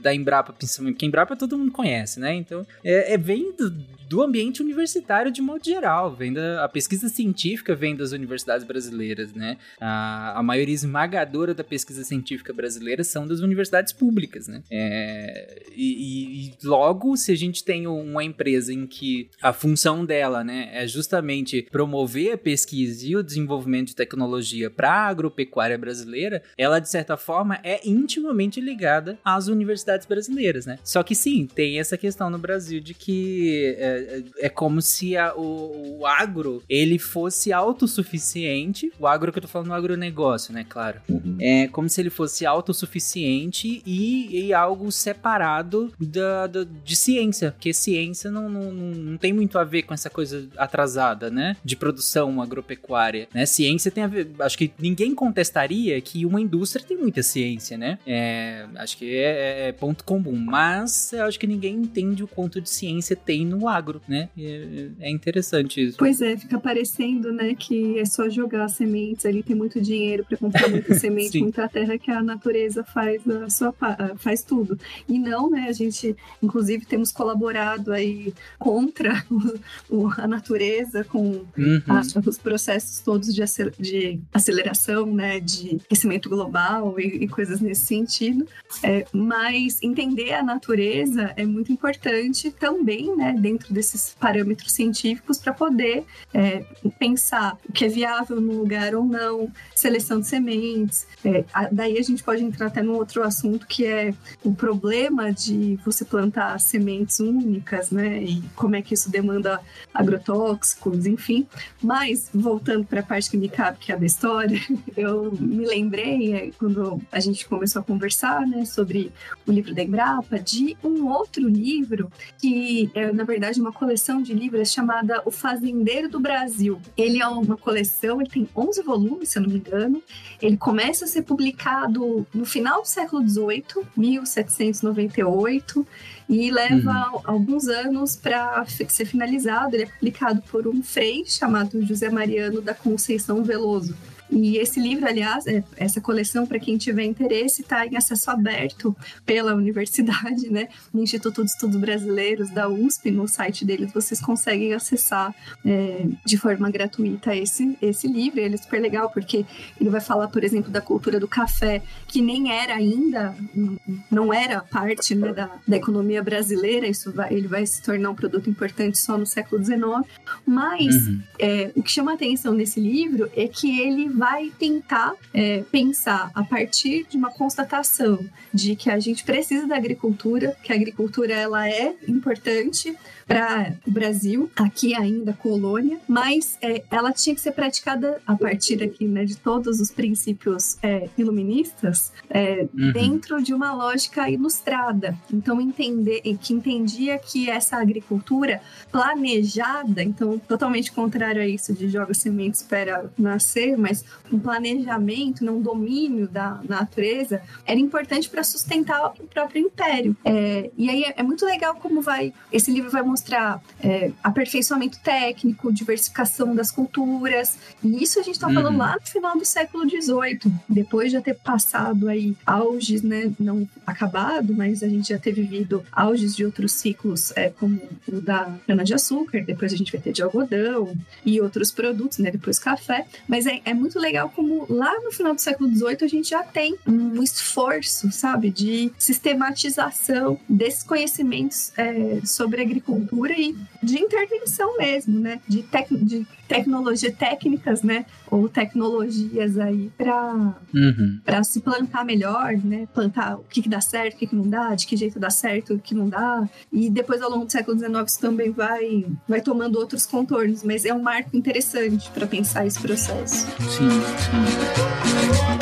Speaker 1: da Embrapa, principalmente, porque a Embrapa todo mundo conhece, né? Então, é, é vem do, do ambiente universitário de modo geral, vem da, a pesquisa científica vem das universidades brasileiras, né? A, a maioria esmagadora da pesquisa científica brasileira são das universidades públicas, né? É, e, e, logo, se a gente tem uma empresa em que a função dela, né, é justamente promover a pesquisa e o desenvolvimento de tecnologia para a agropecuária brasileira, ela de certa forma é intimamente ligada às universidades brasileiras, né? Só que sim, tem essa questão no Brasil de que é, é como se a, o, o, agro ele fosse autossuficiente. O agro que eu tô falando, o agronegócio, né? Claro. Uhum. É como se ele fosse autossuficiente e, e algo separado da, da, de ciência, porque ciência não, não, não tem muito a ver com essa coisa atrasada, né? De produção agropecuária, né? Ciência ciência tem a ver. Acho que ninguém contestaria que uma indústria tem muita ciência, né? É, acho que é, é ponto comum. Mas eu acho que ninguém entende o quanto de ciência tem no agro, né? É, é interessante isso.
Speaker 4: Pois é, fica parecendo, né, que é só jogar sementes ali, tem muito dinheiro para comprar muita *laughs* semente, muita terra que a natureza faz a sua faz tudo. E não, né, a gente inclusive temos colaborado aí contra *laughs* o- o- a natureza com
Speaker 1: Uhum.
Speaker 4: a- os processos todos de, acel- de aceleração, né, de aquecimento global e, e coisas nesse sentido. É, mas entender a natureza é muito importante também, né, dentro desses parâmetros científicos para poder é, pensar o que é viável no lugar ou não, seleção de sementes. É, a- daí a gente pode entrar até num outro assunto que é o problema de você plantar sementes únicas, né, e como é que isso demanda agrotóxicos, enfim. Mas, voltando para a parte que me que é da história, *laughs* eu me lembrei, é, quando a gente começou a conversar né, sobre o livro da Embrapa, de um outro livro, que é, na verdade, uma coleção de livros chamada O Fazendeiro do Brasil. Ele é uma coleção, ele tem 11 volumes, se eu não me engano. Ele começa a ser publicado no final do século XVIII, 1798, e leva alguns anos para ser finalizado. Ele é publicado por um frei chamado José Mariano da Conceição Veloso. E esse livro, aliás, é- essa coleção, para quem tiver interesse, está em acesso aberto pela universidade, né? No Instituto de Estudos Brasileiros da USP, no site deles, vocês conseguem acessar é, de forma gratuita esse, esse livro. Ele é super legal, porque ele vai falar, por exemplo, da cultura do café, que nem era ainda, não era parte né, da, da economia brasileira, isso vai, ele vai se tornar um produto importante só no século XIX. Mas
Speaker 1: Uhum.
Speaker 4: é, o que chama atenção nesse livro é que ele vai tentar é, pensar a partir de uma constatação de que a gente precisa da agricultura, que a agricultura ela é importante para o Brasil, aqui ainda colônia, mas é, ela tinha que ser praticada a partir aqui né, de todos os princípios é, iluministas é,
Speaker 1: Uhum.
Speaker 4: dentro de uma lógica ilustrada. Então entender que entendia que essa agricultura planejada, então totalmente contrário a isso de joga sementes para nascer, mas um planejamento, não um domínio da natureza, era importante para sustentar o próprio império. É, e aí é, é muito legal como vai esse livro vai mostrar é, aperfeiçoamento técnico, diversificação das culturas. E isso a gente está falando
Speaker 1: Uhum.
Speaker 4: lá no final do século XVIII, depois de já ter passado aí auges, né, não acabado, mas a gente já ter vivido auges de outros ciclos, é, como o da cana-de-açúcar, depois a gente vai ter de algodão e outros produtos, né, depois café. Mas é, é muito legal como lá no final do século XVIII a gente já tem um esforço, sabe, de sistematização desses conhecimentos é, sobre agricultura e de intervenção mesmo, né, de, tec de tecnologia técnicas, né, ou tecnologias aí para
Speaker 1: Uhum.
Speaker 4: se plantar melhor, né? Plantar o que, que dá certo, o que, que não dá, de que jeito dá certo, o que não dá. E depois, ao longo do século XIX, isso também vai, vai tomando outros contornos, mas é um marco interessante para pensar esse processo.
Speaker 1: Sim, sim.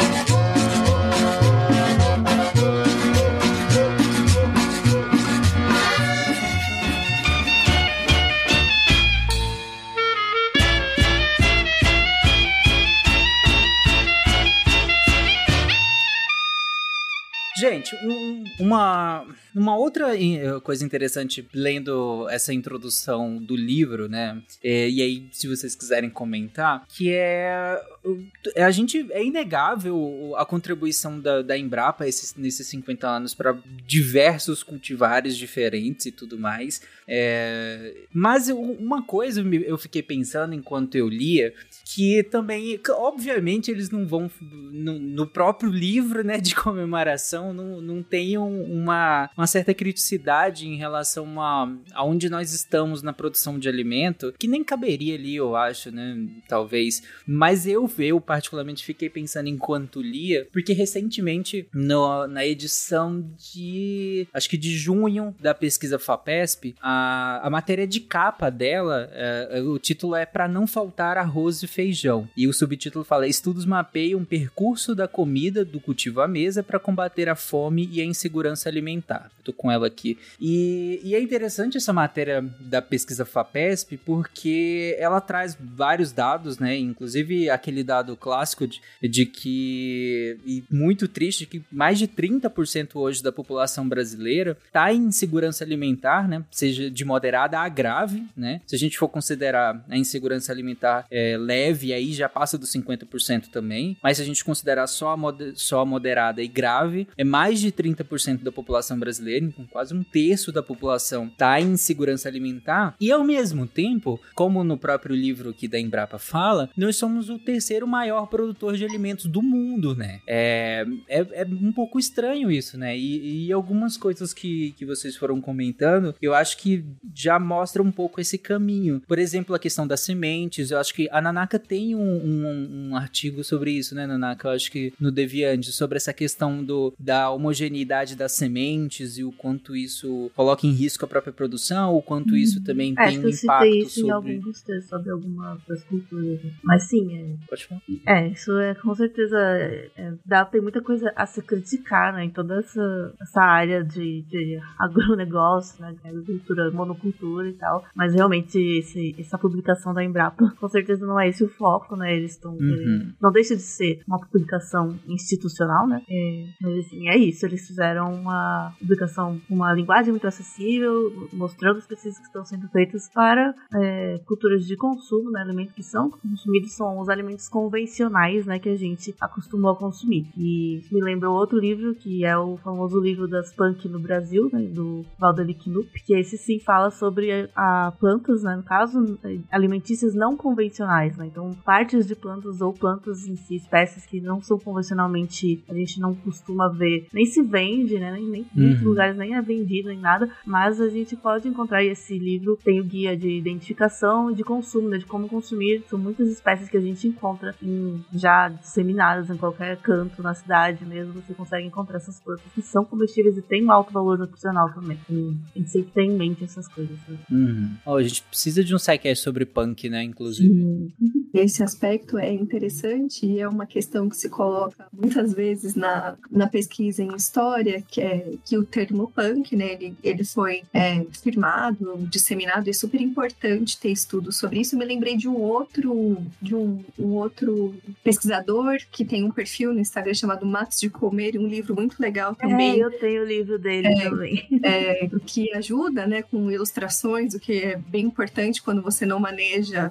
Speaker 1: Gente, um- uma, uma outra eh, coisa interessante lendo essa introdução do livro, né? eh, e aí, se vocês quiserem comentar, que é. o- A gente. É inegável a contribuição da, da Embrapa esses, nesses 50 anos para diversos cultivares diferentes e tudo mais. É, mas eu- uma coisa eu fiquei pensando enquanto eu lia, que também, obviamente, eles não vão no, no próprio livro, né, de comemoração, não, não tem um- uma, uma certa criticidade em relação a aonde nós estamos na produção de alimento, que nem caberia ali, eu acho, né, talvez. Mas eu, eu particularmente fiquei pensando enquanto lia, porque recentemente no- na edição de, acho que de junho da pesquisa FAPESP, a, a matéria de capa dela, é, o título é Para não faltar arroz e feijão. E o subtítulo fala: Estudos mapeiam percurso da comida do cultivo à mesa para combater a fome e a insegurança alimentar. Tô com ela aqui. E, e é interessante essa matéria da pesquisa FAPESP porque ela traz vários dados, né? Inclusive aquele dado clássico de, de que, e muito triste, que mais de 30% hoje da população brasileira está em insegurança alimentar, né? Seja de moderada a grave, né? Se a gente for considerar a insegurança alimentar é, leve, aí já passa dos 50% também. Mas se a gente considerar só a, só a moderada e grave, é mais de 30% da população brasileira, então quase um terço da população está em insegurança alimentar. E ao mesmo tempo, como no próprio livro aqui da Embrapa fala, nós somos o terceiro maior produtor de alimentos do mundo, né? É, é, é um pouco estranho isso, né? E, e, algumas coisas que, que vocês foram comentando, eu acho que já mostra um pouco esse caminho. Por exemplo, a questão das sementes, eu acho que a Nanaka tem um, um, um artigo sobre isso, né, Nanaka? Eu acho que no Deviante, sobre essa questão do, da homogeneidade das sementes e o quanto isso coloca em risco a própria produção, o quanto isso também
Speaker 2: é,
Speaker 1: tem um impacto
Speaker 2: isso
Speaker 1: sobre...
Speaker 2: em alguns dos textos, sobre algumas das culturas. Mas sim, é...
Speaker 1: Pode falar.
Speaker 2: É, isso é com certeza... É, dá, tem muita coisa a se criticar, né, em toda essa, essa área de, de agronegócio, né, de agricultura, monocultura e tal. Mas realmente esse, essa publicação da Embrapa, *laughs* com certeza não é esse o foco, né, eles estão...
Speaker 1: Uhum.
Speaker 2: Não deixa de ser uma publicação institucional, né, é, mas assim, é isso, eles fizeram uma publicação uma linguagem muito acessível, mostrando as pesquisas que estão sendo feitas para é, culturas de consumo, né, alimentos que são consumidos são os alimentos convencionais, né, que a gente acostumou a consumir. E me lembra outro livro, que é o famoso livro das punk no Brasil, né, do Valdeli Knupp, que esse sim fala sobre a plantas, né, no caso, alimentícias não convencionais, né, então partes de plantas ou plantas em si, espécies que não são convencionalmente, a gente não costuma ver, nem se vende, né, nem, nem
Speaker 1: Uhum.
Speaker 2: Muitos lugares nem é vendido nem nada, mas a gente pode encontrar esse livro tem o guia de identificação e de consumo, né, de como consumir, são muitas espécies que a gente encontra em, já disseminadas em qualquer canto na cidade mesmo, você consegue encontrar essas plantas que são comestíveis e têm um alto valor nutricional também. E a gente sempre tem em mente essas coisas. Né?
Speaker 1: Uhum. Ó, a gente precisa de um sidecast sobre punk, né, inclusive.
Speaker 2: Hum.
Speaker 4: Esse aspecto é interessante e é uma questão que se coloca muitas vezes na, na pesquisa em história, que é que o termo punk, né, ele, ele foi é, firmado, disseminado, e é super importante ter estudo sobre isso. Eu me lembrei de um outro, de um, um outro pesquisador que tem um perfil no Instagram chamado Matos de Comer, e um livro muito legal também.
Speaker 2: É, eu tenho o livro dele
Speaker 4: É.
Speaker 2: também.
Speaker 4: é, que ajuda né, com ilustrações, o que é bem importante quando você não maneja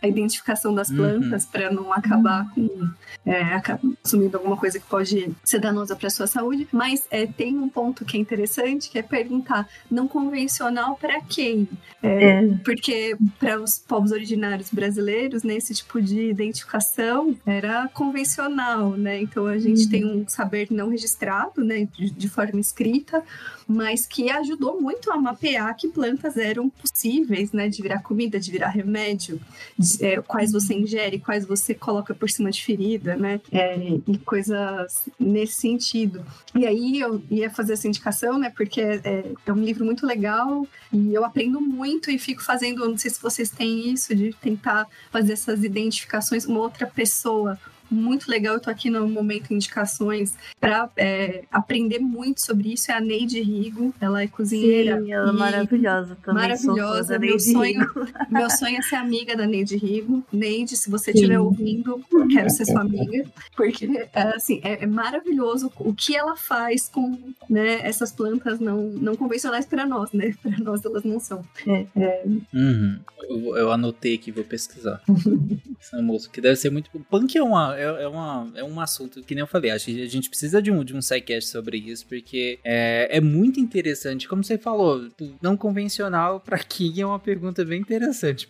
Speaker 4: a identificação das
Speaker 1: Uhum.
Speaker 4: plantas para não acabar com é, consumindo alguma coisa que pode ser danosa para sua saúde. Mas é, tem um ponto que é interessante, que é perguntar não convencional para quem? É, Porque para os povos originários brasileiros, né, esse tipo de identificação era convencional, né? Então a gente tem um saber não registrado, né, de, de forma escrita, mas que ajudou muito a mapear que plantas eram possíveis, né, de virar comida, de virar remédio, de, é, quais você ingere, quais você coloca por cima de ferida, né, é, e coisas nesse sentido. E aí eu ia fazer essa indicação, né, porque é, é um livro muito legal e eu aprendo muito e fico fazendo, não sei se vocês têm isso, de tentar fazer essas identificações, uma outra pessoa muito legal. Eu tô aqui no momento indicações para aprender muito sobre isso. É a Neide Rigo, ela é cozinheira.
Speaker 2: Sim, ela é maravilhosa também.
Speaker 4: Maravilhosa. Meu sonho, *laughs* meu sonho é ser amiga da Neide Rigo. Neide, se você estiver ouvindo, quero ser sua amiga. Porque, é, assim, é, é maravilhoso o que ela faz com né, essas plantas não, não convencionais para nós, né? *laughs* Para nós elas não são. É, é,
Speaker 1: Uhum. Eu, eu anotei aqui, vou pesquisar. *laughs* Essa moça que deve ser muito. Punk é, uma, é, é uma, é um assunto que nem eu falei. Acho que a gente precisa de um, de um sidecast sobre isso, porque é, é muito interessante. Como você falou, não convencional pra quem é uma pergunta bem interessante.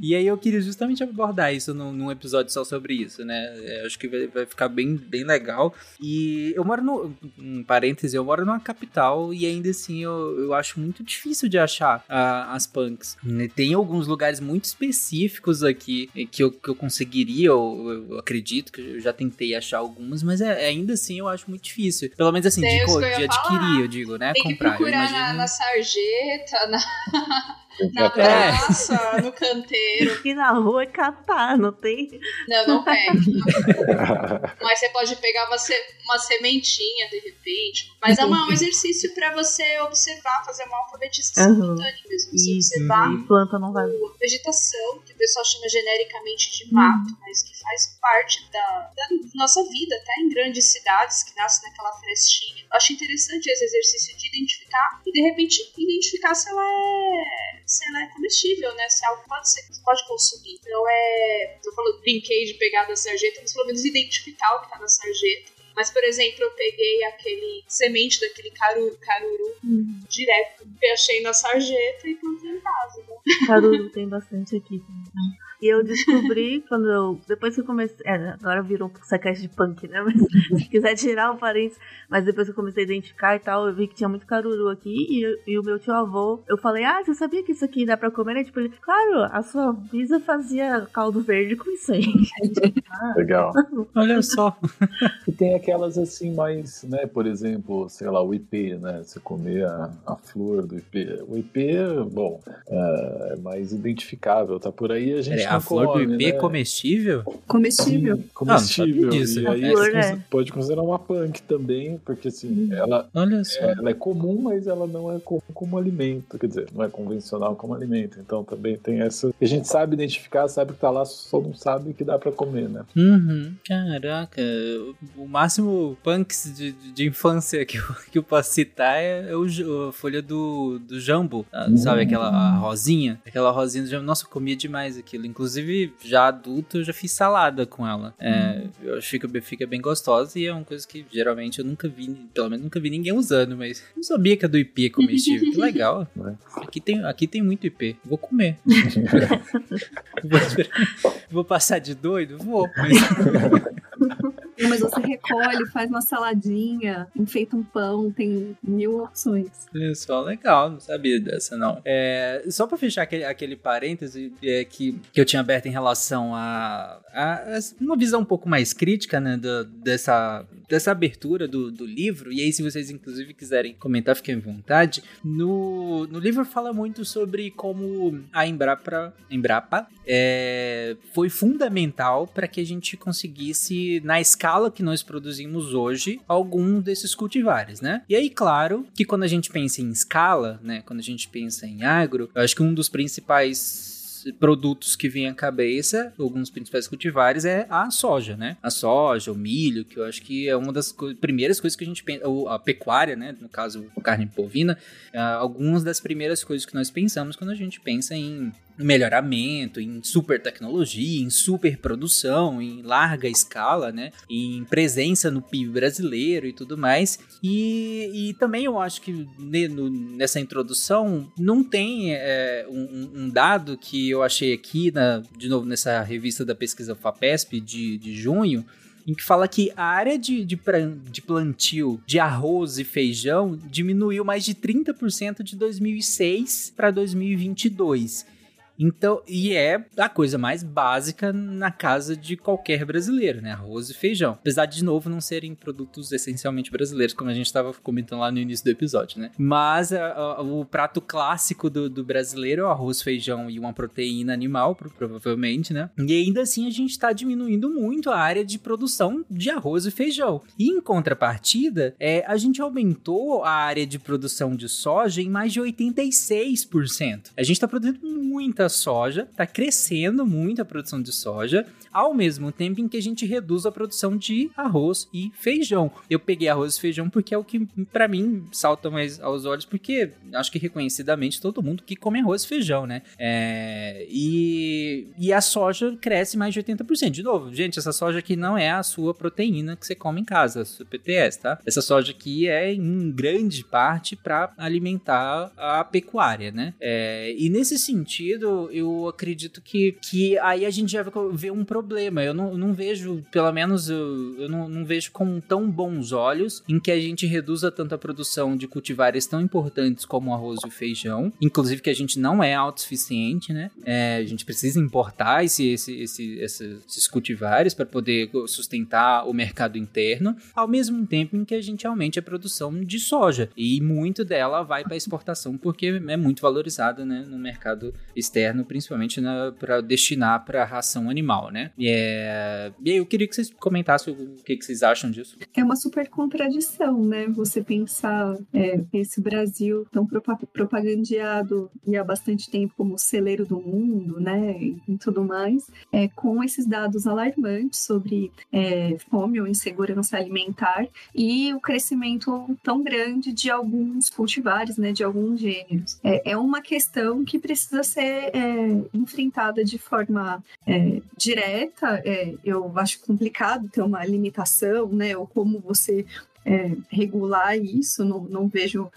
Speaker 1: E aí eu queria justamente abordar isso num, num episódio só sobre isso, né? É, acho que vai, vai ficar bem, bem legal. E eu moro no. Um parêntese, eu moro numa capital e ainda assim eu, eu acho muito difícil de achar ah, as punks. Tem alguns lugares muito específicos aqui que eu, que eu conseguiria, eu acredito que eu já tentei achar algumas, mas é, ainda assim eu acho muito difícil. Pelo menos assim,
Speaker 3: É
Speaker 1: de,
Speaker 3: que
Speaker 1: de adquirir,
Speaker 3: falar.
Speaker 1: eu digo, né?
Speaker 3: Tem que
Speaker 1: Comprar. Eu
Speaker 3: procurar na,
Speaker 1: imagino-
Speaker 3: na sarjeta, na, *laughs* Na
Speaker 5: É.
Speaker 3: praça, no canteiro.
Speaker 2: Aqui na rua é catar, não tem?
Speaker 3: Não, não pega. *laughs* Mas você pode pegar uma, se- uma sementinha de repente. Mas é uma- um exercício pra você observar, fazer uma alfabetização botânica mesmo. Você
Speaker 2: Isso,
Speaker 3: observar
Speaker 2: e planta não vai.
Speaker 3: a vegetação, que o pessoal chama genericamente de mato, mas que faz parte da, da nossa vida, até em grandes cidades que nasce naquela frestinha. Eu acho interessante esse exercício de identificar e de repente identificar se ela é se ela é comestível, né? Se é algo que pode ser que você pode consumir. Então é. Eu falo, brinquei de pegar da sarjeta, mas pelo menos identificar o que tá na sarjeta. Mas, por exemplo, eu peguei aquele semente daquele caruru, caruru direto que achei na sarjeta e plantei em casa. Né?
Speaker 2: Caruru tem bastante aqui também. E eu descobri *laughs* quando eu. Depois que eu comecei. É, agora virou um saquete de punk, né? Mas se quiser tirar um parênteses. Mas depois que eu comecei a identificar e tal, eu vi que tinha muito caruru aqui. E, e o meu tio avô, eu falei, ah, você sabia que isso aqui dá pra comer? Ele, tipo, ele, claro, a sua bisa fazia caldo verde com isso aí. *laughs*
Speaker 5: Legal. *laughs*
Speaker 1: Olha só.
Speaker 5: E tem aquelas assim mais, né? Por exemplo, sei lá, o IP, né? Você comer a, a flor do IP. O IP, bom, é é mais identificável, tá por aí a gente não
Speaker 1: a flor
Speaker 5: come,
Speaker 1: do IP é
Speaker 5: né?
Speaker 1: comestível?
Speaker 4: Comestível.
Speaker 5: Sim,
Speaker 1: Ah, não sabia
Speaker 5: comestível.
Speaker 1: disso.
Speaker 5: E aí
Speaker 2: flor,
Speaker 5: você
Speaker 2: é.
Speaker 5: pode considerar uma punk também, porque assim, ela,
Speaker 1: Olha só.
Speaker 5: é, ela é comum, mas ela não é comum como alimento, quer dizer, não é convencional como alimento. Então também tem essa. A gente sabe identificar, sabe que tá lá, só não sabe que dá pra comer, né?
Speaker 1: Uhum. Caraca, o máximo punks de, de- infância que eu, que eu posso citar é, o j- a folha do, do jambo, ah, sabe? Aquela a rosinha. Aquela rosinha do jambo. Nossa, eu comia demais aquilo. Inclusive, já adulto, eu já fiz salada com ela. É, eu acho que fica, bem- gostosa e é uma coisa que geralmente eu nunca vi, pelo menos nunca vi ninguém usando, mas não sabia que a do IP é comestível. Que legal.
Speaker 5: Né? *laughs*
Speaker 1: Aqui tem, aqui tem muito IP. Vou comer. *laughs* vou, vou passar de doido? Vou. *laughs*
Speaker 4: Não, Mas você recolhe, faz uma saladinha, enfeita um pão, tem mil opções.
Speaker 1: Só, legal, não sabia dessa não. É, só pra fechar aquele, aquele parêntese é, que, que eu tinha aberto em relação a, a- a uma visão um pouco mais crítica, né, do- dessa, dessa abertura do, do livro, e aí se vocês inclusive quiserem comentar, fiquem à vontade, no, no livro fala muito sobre como a Embrapa, Embrapa é, foi fundamental para que a gente conseguisse, na escala que nós produzimos hoje, algum desses cultivares, né? E aí, claro, que quando a gente pensa em escala, né? Quando a gente pensa em agro, eu acho que um dos principais produtos que vem à cabeça, alguns principais cultivares, é a soja, né? A soja, o milho, que eu acho que é uma das co- primeiras coisas que a gente pensa, a pecuária, né? No caso, carne bovina, ah, algumas das primeiras coisas que nós pensamos quando a gente pensa em melhoramento, em super tecnologia, em super produção, em larga escala, né? Em presença no PIB brasileiro e tudo mais. E, e também eu acho que nessa introdução não tem é, um, um- dado que eu achei aqui, na, de novo, nessa revista da pesquisa FAPESP de, de junho, em que fala que a área de, de, de plantio de arroz e feijão diminuiu mais de 30% de 2006 para 2022. Então, e é a coisa mais básica na casa de qualquer brasileiro, né? Arroz e feijão. Apesar de, de novo, não serem produtos essencialmente brasileiros, como a gente estava comentando lá no início do episódio, né? Mas a- a- o prato clássico do, do brasileiro é o arroz, feijão e uma proteína animal, pro- provavelmente, né? E ainda assim a gente está diminuindo muito a área de produção de arroz e feijão. E em contrapartida, é, a gente aumentou a área de produção de soja em mais de 86%. A gente está produzindo muita soja, está crescendo muito a produção de soja, ao mesmo tempo em que a gente reduz a produção de arroz e feijão. Eu peguei arroz e feijão porque é o que para mim salta mais aos olhos, porque acho que reconhecidamente todo mundo que come arroz e feijão, né? É, e, e a soja cresce mais de 80%. De novo, gente, essa soja aqui não é a sua proteína que você come em casa, a sua PTS, tá? Essa soja aqui é em grande parte para alimentar a pecuária, né? É, e nesse sentido, eu, acredito que, que aí a gente já vê um problema. Eu não, não vejo, pelo menos, eu, eu não, não vejo com tão bons olhos em que a gente reduza tanto a produção de cultivares tão importantes como o arroz e o feijão. Inclusive que a gente não é autossuficiente, né? É, a gente precisa importar esse, esse, esse, esses cultivares para poder sustentar o mercado interno, ao mesmo tempo em que a gente aumente a produção de soja. E muito dela vai para exportação porque é muito valorizada né, no mercado externo, principalmente para destinar para ração animal, né? E, é... e aí eu queria que vocês comentassem o que, que vocês acham disso.
Speaker 4: É uma super contradição, né? Você pensar é, esse Brasil tão propagandeado e há bastante tempo como celeiro do mundo, né? E tudo mais, é, com esses dados alarmantes sobre é, fome ou insegurança alimentar e o crescimento tão grande de alguns cultivares, né? De alguns gêneros. É, é uma questão que precisa ser é, enfrentada de forma é, direta. É, eu acho complicado ter uma limitação, né? Ou como você é, regular isso, não, não vejo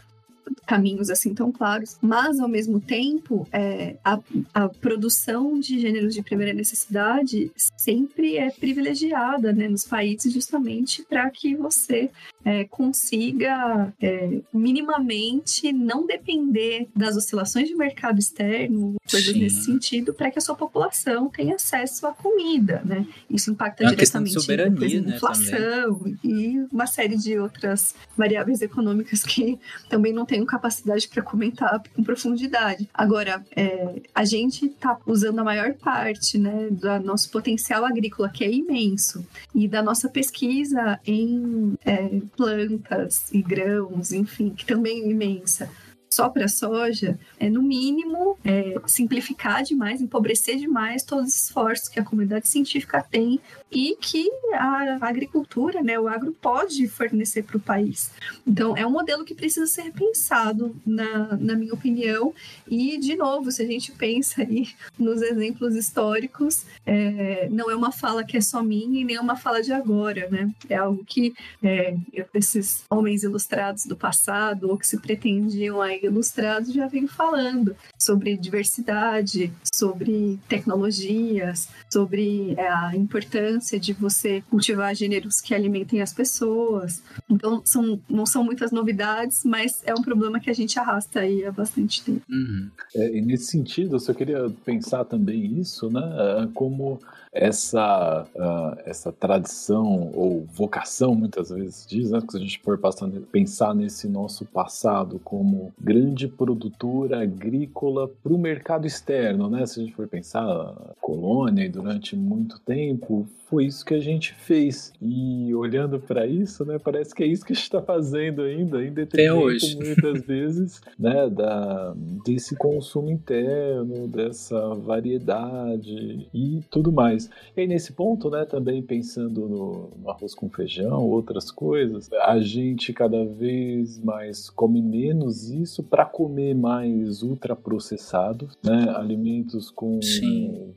Speaker 4: caminhos assim tão claros, mas ao mesmo tempo é, a, a, produção de gêneros de primeira necessidade sempre é privilegiada né, nos países justamente para que você é, consiga é, minimamente não depender das oscilações de mercado externo, coisas Sim. nesse sentido, para que a sua população tenha acesso à comida, né? Isso impacta é diretamente
Speaker 1: soberania,
Speaker 4: né, inflação e uma série de outras variáveis econômicas que também não tenho capacidade para comentar com profundidade. Agora, é, a gente está usando a maior parte, né, do nosso potencial agrícola que é imenso e da nossa pesquisa em é, plantas e grãos, enfim, que também é imensa só para soja, é no mínimo é, simplificar demais, empobrecer demais todos os esforços que a comunidade científica tem e que a agricultura, né, o agro pode fornecer para o país. Então, é um modelo que precisa ser repensado, na, na minha opinião. E, de novo, se a gente pensa aí nos exemplos históricos, é, não é uma fala que é só minha e nem é uma fala de agora, né? É algo que é, esses homens ilustrados do passado ou que se pretendiam aí ilustrados já vem falando sobre diversidade, sobre tecnologias, sobre é, a importância de você cultivar gêneros que alimentem as pessoas. Então, são, não são muitas novidades, mas é um problema que a gente arrasta aí há bastante tempo.
Speaker 5: Uhum. É, e nesse sentido, eu só queria pensar também isso, né? Como essa, uh, essa tradição ou vocação, muitas vezes diz, né? Se a gente for passando, pensar nesse nosso passado como grande produtora agrícola para o mercado externo, né? Se a gente for pensar a colônia e durante muito tempo foi isso que a gente fez. E olhando para isso, né, parece que é isso que a gente está fazendo ainda, em detrimento muitas *laughs* vezes, né, da, desse consumo interno, dessa variedade e tudo mais. E aí, nesse ponto, né, também pensando no, no arroz com feijão, outras coisas, a gente cada vez mais come menos isso para comer mais ultraprocessados, né, alimentos com,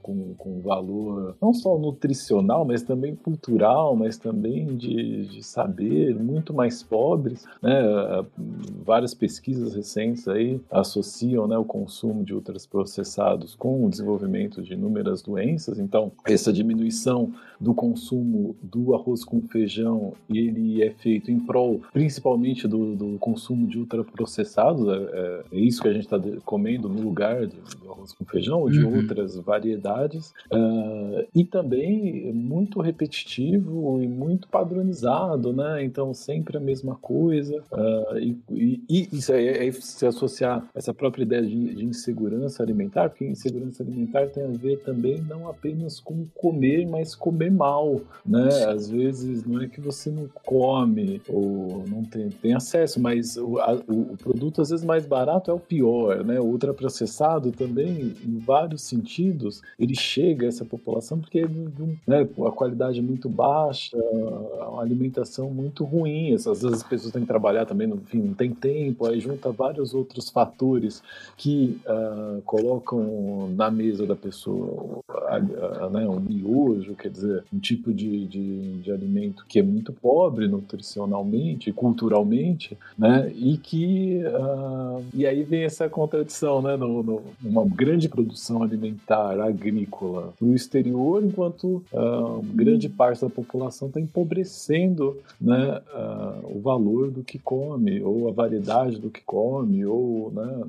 Speaker 5: com, com valor não só nutricional, mas também cultural, mas também de, de saber, muito mais pobres. Né? Várias pesquisas recentes aí associam né, o consumo de ultraprocessados com o desenvolvimento de inúmeras doenças. Então, essa diminuição do consumo do arroz com feijão, ele é feito em prol, principalmente do, do consumo de ultraprocessados. É, é, é isso que a gente está comendo no lugar do, do, arroz com feijão ou de uhum. outras variedades. Uh, e também muito repetitivo e muito padronizado, né? Então sempre a mesma coisa. Uh, e, e, e, isso aí, aí se associar essa própria ideia de, de, insegurança alimentar, porque insegurança alimentar tem a ver também não apenas com comer, mas comer mal, né? Às vezes não é que você não come ou não tem, tem acesso, mas o, a, o, produto às vezes mais barato é o pior, né? O ultraprocessado também, em vários sentidos, ele chega a essa população porque né, a qualidade muito baixa, uma alimentação muito ruim. Às vezes as pessoas têm que trabalhar também, enfim, não tem tempo, aí junta vários outros fatores que uh, colocam na mesa da pessoa uh, né, um miojo, quer dizer, um tipo de, de, de, alimento que é muito pobre nutricionalmente, culturalmente, né, e que uh, e aí vem essa contradição, né, no, no, uma grande produção alimentar agrícola no exterior, enquanto grande parte da população está empobrecendo, né, o valor do que come ou a variedade do que come ou né,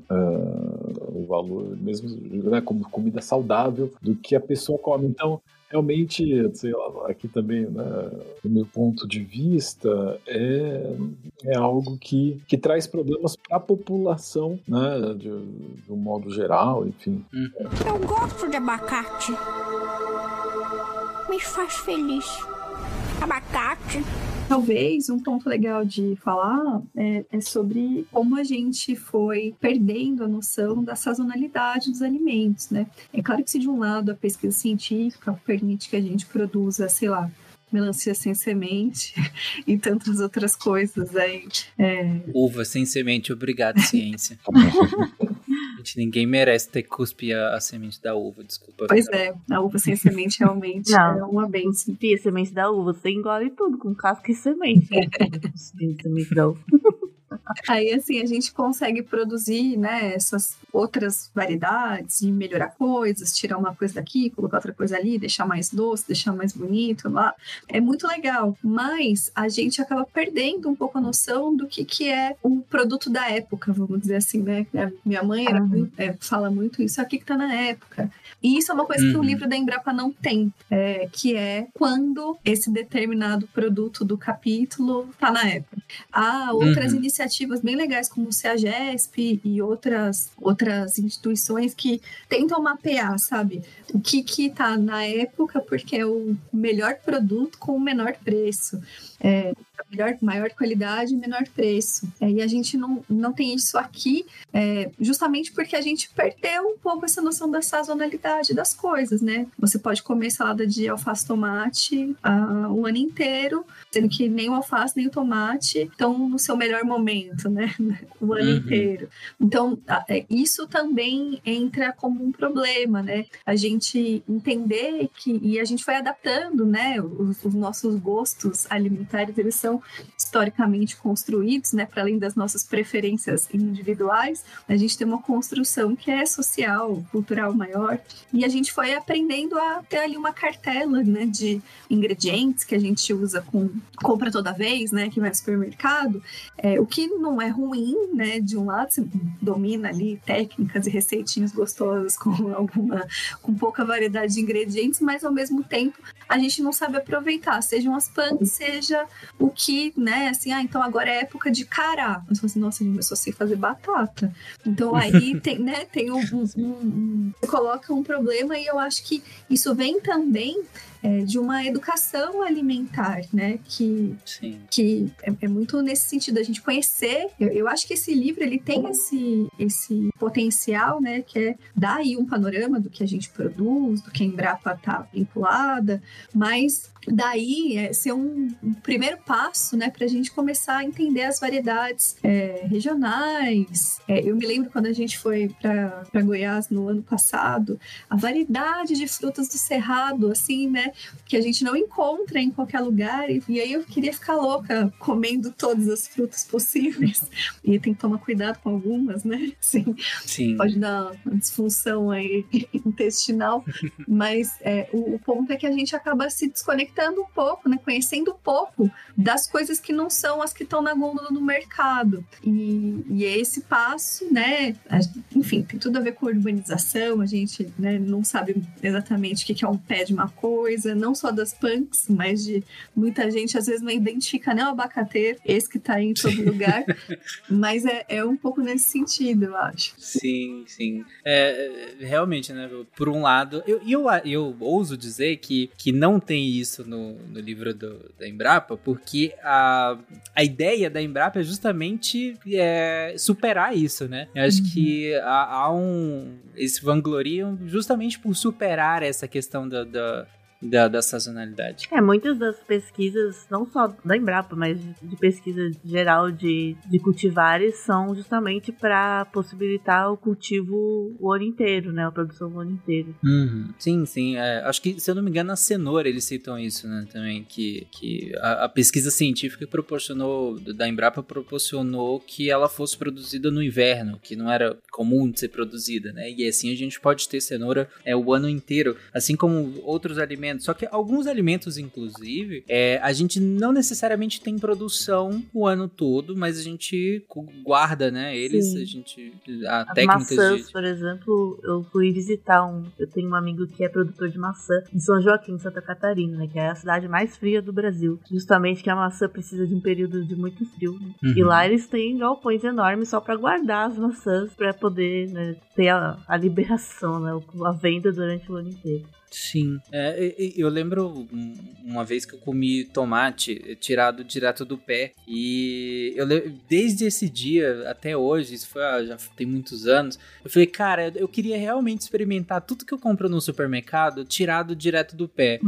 Speaker 5: o valor mesmo né, como comida saudável do que a pessoa come. Então, realmente, sei lá, aqui também, né, do meu ponto de vista, é, é algo que, que traz problemas para a população, né, de, de, um modo geral, enfim.
Speaker 8: Eu gosto de abacate. Me faz feliz. Abacate
Speaker 4: Talvez um ponto legal de falar é, é, sobre como a gente foi perdendo a noção da sazonalidade dos alimentos, né? É claro que se de um lado a pesquisa científica permite que a gente produza, sei lá, melancia sem semente *laughs* e tantas outras coisas aí. É...
Speaker 1: Uva sem semente, obrigado, ciência. *laughs* Gente, ninguém merece ter que cuspir a, a, semente da uva, desculpa.
Speaker 4: Pois é, a uva sem semente realmente Não, é uma benção.
Speaker 2: Cuspir a semente da uva, você engole tudo com casca e semente. *laughs* cuspir a semente da uva.
Speaker 4: Aí, assim, a gente consegue produzir, né, essas outras variedades e melhorar coisas, tirar uma coisa daqui, colocar outra coisa ali, deixar mais doce, deixar mais bonito lá. É muito legal, mas a gente acaba perdendo um pouco a noção do que, que é o produto da época, vamos dizer assim, né? Minha mãe era, uhum. é, fala muito isso aqui que tá na época. E isso é uma coisa uhum. que o uhum. livro da Embrapa não tem, é, que é quando esse determinado produto do capítulo tá na época. Há outras uhum. iniciativas bem legais, como o CEAGESP e outras, outras instituições que tentam mapear, sabe? O que que tá na época, porque é o melhor produto com o menor preço. É, melhor, maior qualidade e menor preço. É, e a gente não, não tem isso aqui, é, justamente porque a gente perdeu um pouco essa noção da sazonalidade das coisas, né? Você pode comer salada de alface tomate o ano inteiro, sendo que nem o alface nem o tomate estão no seu melhor momento, né? *laughs* o ano uhum. inteiro. Então, é, isso também entra como um problema, né? A gente entender que, e a gente vai adaptando, né? Os, os nossos gostos alimentares, eles são historicamente construídos, né, para além das nossas preferências individuais, a gente tem uma construção que é social, cultural maior, e a gente foi aprendendo a ter ali uma cartela, né, de ingredientes que a gente usa com compra toda vez, né, que vai no supermercado, é, o que não é ruim, né, de um lado você domina ali técnicas e receitinhas gostosas com *laughs* alguma com pouca variedade de ingredientes, mas ao mesmo tempo a gente não sabe aproveitar, sejam as pães, seja o que, né, assim, ah, então agora é época de cará. Mas assim, nossa, eu só sei fazer batata. Então aí *laughs* tem, né, tem um, um, um, um, coloca um problema e eu acho que isso vem também é, de uma educação alimentar, né? Que, Sim. que é, é, muito nesse sentido, a gente conhecer. Eu, eu, acho que esse livro ele tem esse, esse potencial, né? Que é dar aí um panorama do que a gente produz, do que a Embrapa está vinculada, mas daí é, ser um, um, primeiro passo, né? Para a gente começar a entender as variedades é, regionais. É, eu me lembro quando a gente foi para Goiás no ano passado, a variedade de frutas do cerrado, assim, né? que a gente não encontra em qualquer lugar. E, e aí eu queria ficar louca comendo todas as frutas possíveis. E tem que tomar cuidado com algumas, né? Sim. Sim. Pode dar uma disfunção aí *laughs* intestinal. Mas é, o, o, ponto é que a gente acaba se desconectando um pouco, né? Conhecendo um pouco das coisas que não são as que estão na gôndola do mercado. E, e é esse passo, né? Enfim, tem tudo a ver com urbanização. A gente né, não sabe exatamente o que é um pé de uma coisa coisa, não só das punks, mas de muita gente às vezes não identifica nem o abacateiro, esse que tá aí em todo lugar. *laughs* mas é, é um pouco nesse sentido, eu acho.
Speaker 1: Sim, sim. É, é realmente, né? Por um lado, eu, eu, eu ouso dizer que, que não tem isso no, no livro do, da Embrapa, porque a, a ideia da Embrapa é justamente é, superar isso, né? Eu acho uhum. que há, há um. Eles vangloriam justamente por superar essa questão da, da da, da sazonalidade.
Speaker 2: É, muitas das pesquisas, não só da Embrapa, mas de pesquisa geral de, de cultivares, são justamente para possibilitar o cultivo o ano inteiro, né? A produção o ano inteiro.
Speaker 1: Uhum. Sim, sim. É, acho que, se eu não me engano, na cenoura eles citam isso, né? Também, que, que a, a pesquisa científica proporcionou, da Embrapa proporcionou que ela fosse produzida no inverno, que não era comum de ser produzida, né? E assim a gente pode ter cenoura é, o ano inteiro, assim como outros alimentos. Só que alguns alimentos, inclusive, é, a gente não necessariamente tem produção o ano todo, mas a gente guarda, né? Eles,
Speaker 2: Sim.
Speaker 1: a gente. A
Speaker 2: As
Speaker 1: técnicas
Speaker 2: maçãs,
Speaker 1: de.
Speaker 2: por exemplo, eu fui visitar um. Eu tenho um amigo que é produtor de maçã em São Joaquim, Santa Catarina, né? Que é a cidade mais fria do Brasil. Justamente que a maçã precisa de um período de muito frio. Né?
Speaker 1: Uhum.
Speaker 2: E lá eles têm galpões enormes só para guardar as maçãs para poder né, ter a, a liberação, né? A venda durante o ano inteiro.
Speaker 1: Sim. É, eu lembro um- uma vez que eu comi tomate tirado direto do pé. E eu desde esse dia até hoje, isso foi ah, já tem muitos anos, eu falei, cara, eu queria realmente experimentar tudo que eu compro no supermercado tirado direto do pé.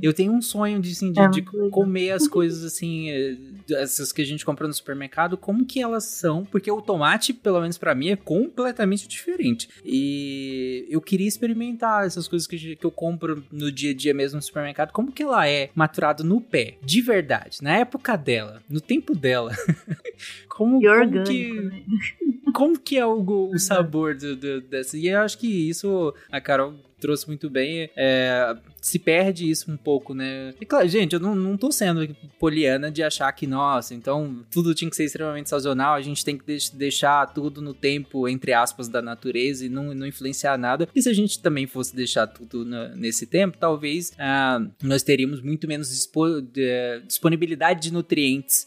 Speaker 1: Eu tenho um sonho de, assim, de,
Speaker 2: É
Speaker 1: de comer as coisas assim, eh, essas que a gente compra no supermercado, como que elas são, porque o tomate, pelo menos pra mim, é completamente diferente. E eu queria experimentar essas coisas que, que eu compro no dia a dia mesmo no supermercado, como que ela é maturada no pé, de verdade, na época dela, no tempo dela. *laughs* como,
Speaker 2: E
Speaker 1: como
Speaker 2: orgânico,
Speaker 1: que
Speaker 2: né? *laughs*
Speaker 1: como que é o, o sabor do, do- dessa. E eu acho que isso a Carol trouxe muito bem. é, se perde isso um pouco, né? E claro, gente, eu não, não tô sendo poliana de achar que, nossa, então tudo tinha que ser extremamente sazonal, a gente tem que deix- deixar tudo no tempo, entre aspas, da natureza e não, não influenciar nada. E se a gente também fosse deixar tudo na- nesse tempo, talvez ah, nós teríamos muito menos dispo- de- disponibilidade de nutrientes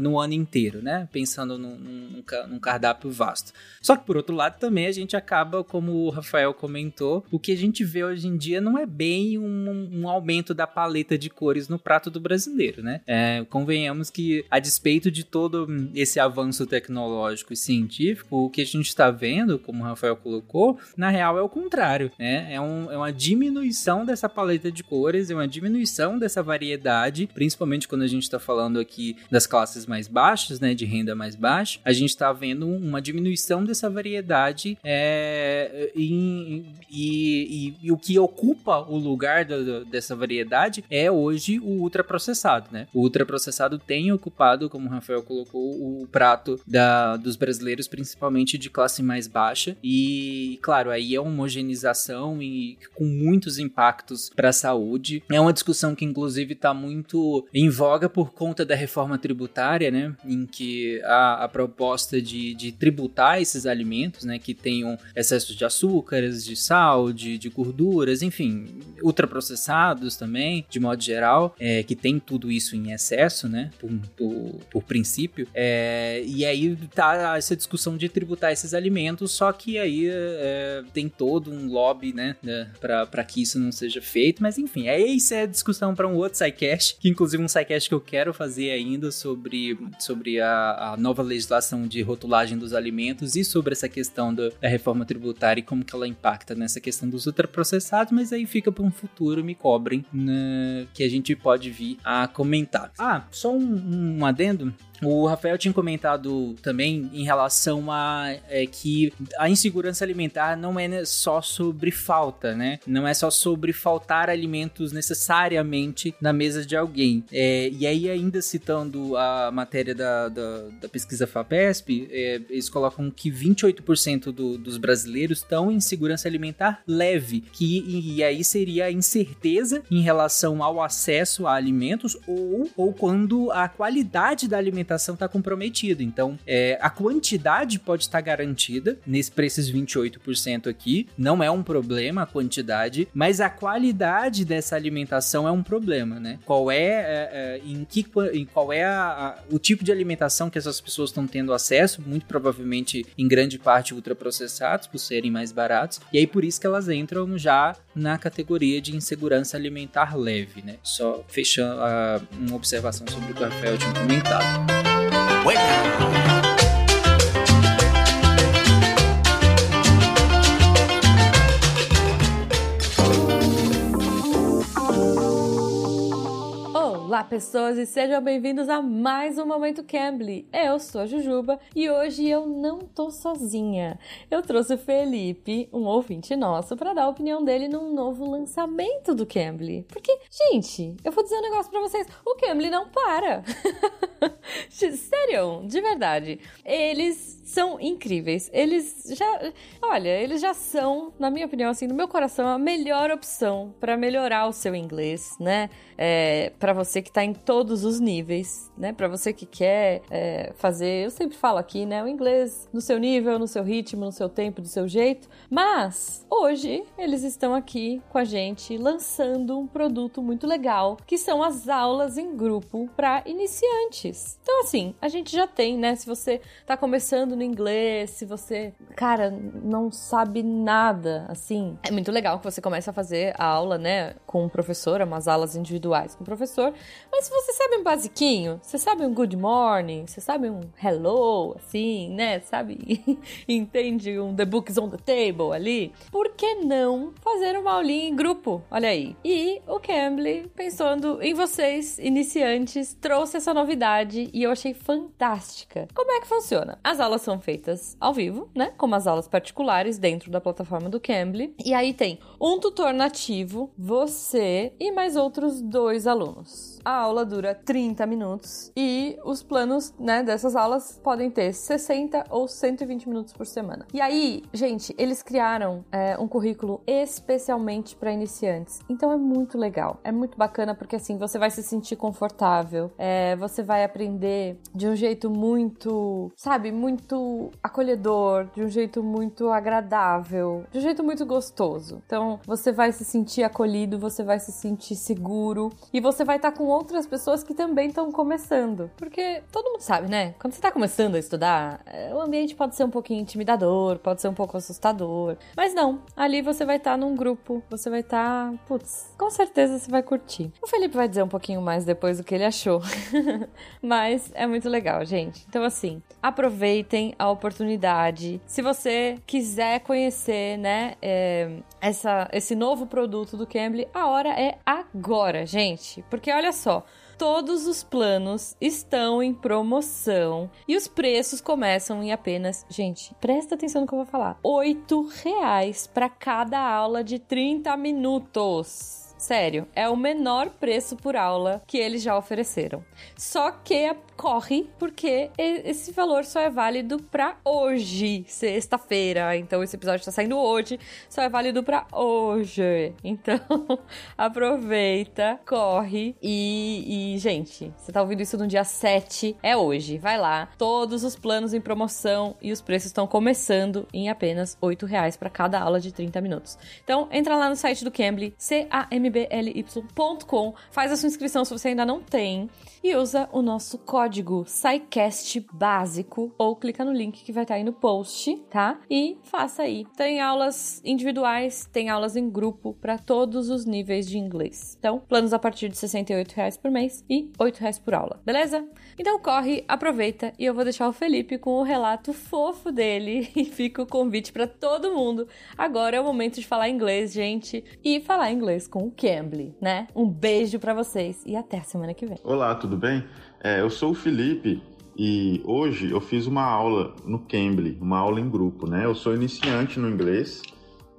Speaker 1: no ano inteiro, né? Pensando num, num num cardápio vasto. Só que por outro lado também a gente acaba, como o Rafael comentou, o que a gente vê hoje em dia não é bem um, um aumento da paleta de cores no prato do brasileiro, né? É, convenhamos que a despeito de todo esse avanço tecnológico e científico, o que a gente está vendo, como o Rafael colocou, na real é o contrário, né? É, um- é uma diminuição dessa paleta de cores, é uma diminuição dessa variedade, principalmente quando a gente está falando aqui das classes mais baixas, né, de renda mais baixa, a gente está vendo uma diminuição dessa variedade é, em- e, e- e o que ocupa o lugar do- dessa variedade é hoje o ultraprocessado, né? O ultraprocessado tem ocupado, como o Rafael colocou, o prato da, dos brasileiros, principalmente de classe mais baixa. E, claro, aí é homogeneização e com muitos impactos para a saúde. É uma discussão que, inclusive, está muito em voga por conta da reforma tributária, né? Em que a, a proposta de, de tributar esses alimentos, né? Que tenham excesso de açúcares, de sal, de, de gorduras, enfim, ultraprocessados também, de modo geral, é, que tem tudo isso em excesso, né? Por, por, por princípio. É, e aí tá essa discussão de tributar esses alimentos, só que aí é, tem todo um lobby, né? né, para que isso não seja feito, mas enfim, é isso é discussão para um outro SciCast, que inclusive um SciCast que eu quero fazer ainda sobre, sobre a, a nova legislação de rotulagem dos alimentos e sobre essa questão do- da reforma tributária e como que ela impacta nessa questão dos ultraprocessados, mas aí fica para um futuro, me cobrem, né, que a gente pode vir a comentar. Ah, só um, um adendo. O Rafael tinha comentado também em relação a é, que a insegurança alimentar não é só sobre falta, né? Não é só sobre faltar alimentos necessariamente na mesa de alguém. É, e aí, ainda citando a matéria da, da, da pesquisa FAPESP, é, eles colocam que 28% do- dos brasileiros estão em segurança alimentar leve, que e, e aí seria a incerteza em relação ao acesso a alimentos ou, ou quando a qualidade da alimentação está comprometida. Então, é, a quantidade pode estar garantida nesse esses 28% aqui, não é um problema a quantidade, mas a qualidade dessa alimentação é um problema, né? Qual é, é, é, em que em qual é a- a- o tipo de alimentação que essas pessoas estão tendo acesso, muito provavelmente em grande parte ultraprocessados por serem mais baratos, e aí por isso que elas entram já na categoria de insegurança alimentar leve, né? Só fechando ah, uma observação sobre o o Rafael tinha comentado. buena.
Speaker 9: Pessoas, e sejam bem-vindos a mais um Momento Cambly. Eu sou a Jujuba e hoje eu não tô sozinha. Eu trouxe o Felipe, um ouvinte nosso, para dar a opinião dele num novo lançamento do Cambly. Porque, gente, eu vou dizer um negócio pra vocês: o Cambly não para. *laughs* Sério, de verdade. Eles são incríveis. Eles já. Olha, eles já são, na minha opinião, assim, no meu coração, a melhor opção para melhorar o seu inglês, né? É, para você que tá em todos os níveis, né? Para você que quer é, fazer, eu sempre falo aqui, né? O inglês no seu nível, no seu ritmo, no seu tempo, do seu jeito. Mas hoje eles estão aqui com a gente lançando um produto muito legal, que são as aulas em grupo para iniciantes. Então, assim, a gente já tem, né? Se você tá começando no inglês, se você, cara, não sabe nada, assim, é muito legal que você comece a fazer a aula, né, com o professor, umas aulas individuais com o professor. Mas se você sabe um basiquinho, você sabe um good morning, você sabe um hello, assim, né, sabe? *laughs* Entende um the books on the table ali? Por que não fazer uma aulinha em grupo? Olha aí. E o Cambly, pensando em vocês, iniciantes, trouxe essa novidade e eu achei fantástica. Como é que funciona? As aulas são feitas ao vivo, né? Como as aulas particulares dentro da plataforma do Cambly. E aí tem um tutor nativo, você e mais outros dois alunos. A aula dura 30 minutos e os planos, né, dessas aulas podem ter 60 ou 120 minutos por semana. E aí, gente, eles criaram é, um currículo especialmente para iniciantes. Então é muito legal, é muito bacana porque assim você vai se sentir confortável, é, você vai aprender de um jeito muito, sabe, muito acolhedor, de um jeito muito agradável, de um jeito muito gostoso. Então você vai se sentir acolhido, você vai se sentir seguro e você vai estar com outras pessoas que também estão começando. Porque todo mundo sabe, né? Quando você tá começando a estudar, é, o ambiente pode ser um pouquinho intimidador, pode ser um pouco assustador. Mas não, ali você vai estar tá num grupo, você vai estar. Tá, putz, com certeza você vai curtir. O Felipe vai dizer um pouquinho mais depois do que ele achou. *laughs* Mas é muito legal, gente. Então, assim, aproveitem a oportunidade. Se você quiser conhecer, né, é, essa, esse novo produto do Cambly, a hora é agora, gente. Porque olha só, todos os planos estão em promoção e os preços começam em apenas, gente, presta atenção no que eu vou falar, oito reais para cada aula de 30 minutos. Sério, é o menor preço por aula que eles já ofereceram. Só que corre porque esse valor só é válido para hoje, sexta-feira. Então esse episódio está saindo hoje, só é válido para hoje. *laughs* Então aproveita, corre e, e, gente, você tá ouvindo isso no dia 7, é hoje. Vai lá, todos os planos em promoção e os preços estão começando em apenas 8 reais para cada aula de 30 minutos. Então entra lá no site do Cambly, c a m b l y.com, faz a sua inscrição se você ainda não tem e usa o nosso código SciCast básico ou clica no link que vai estar aí no post, tá? E faça aí. Tem aulas individuais, tem aulas em grupo para todos os níveis de inglês. Então, planos a partir de 68 reais por mês e 8 reais por aula, beleza? Então corre, aproveita e eu vou deixar o Felipe com o relato fofo dele *laughs* e fica o convite para todo mundo. Agora é o momento de falar inglês, gente, e falar inglês com o Cambly, né? Um beijo para vocês e até semana que vem.
Speaker 10: Olá, tudo bem? É, eu sou o Felipe e hoje eu fiz uma aula no Cambly, uma aula em grupo, né? Eu sou iniciante no inglês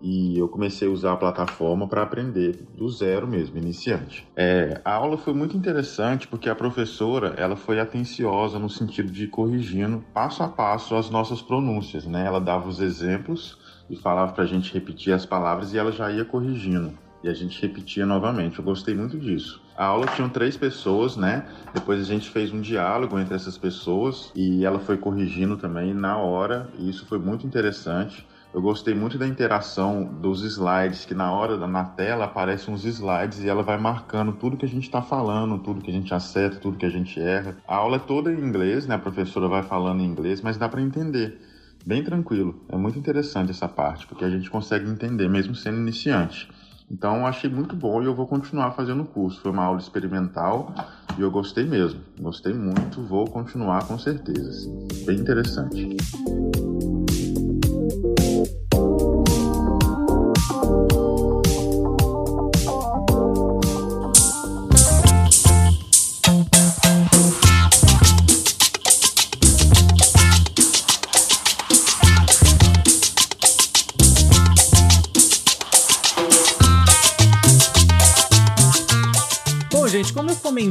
Speaker 10: e eu comecei a usar a plataforma para aprender do zero mesmo, iniciante. É, a aula foi muito interessante porque a professora ela foi atenciosa no sentido de corrigindo passo a passo as nossas pronúncias, né? Ela dava os exemplos e falava para a gente repetir as palavras e ela já ia corrigindo e a gente repetia novamente. Eu gostei muito disso. A aula tinha três pessoas, né? Depois a gente fez um diálogo entre essas pessoas e ela foi corrigindo também na hora, e isso foi muito interessante. Eu gostei muito da interação dos slides, que na hora, na tela, aparecem uns slides e ela vai marcando tudo que a gente está falando, tudo que a gente acerta, tudo que a gente erra. A aula é toda em inglês, né? A professora vai falando em inglês, mas dá para entender. Bem tranquilo. É muito interessante essa parte, porque a gente consegue entender, mesmo sendo iniciante. Então achei muito bom e eu vou continuar fazendo o curso. Foi uma aula experimental e eu gostei mesmo. Gostei muito, vou continuar com certeza. Bem interessante.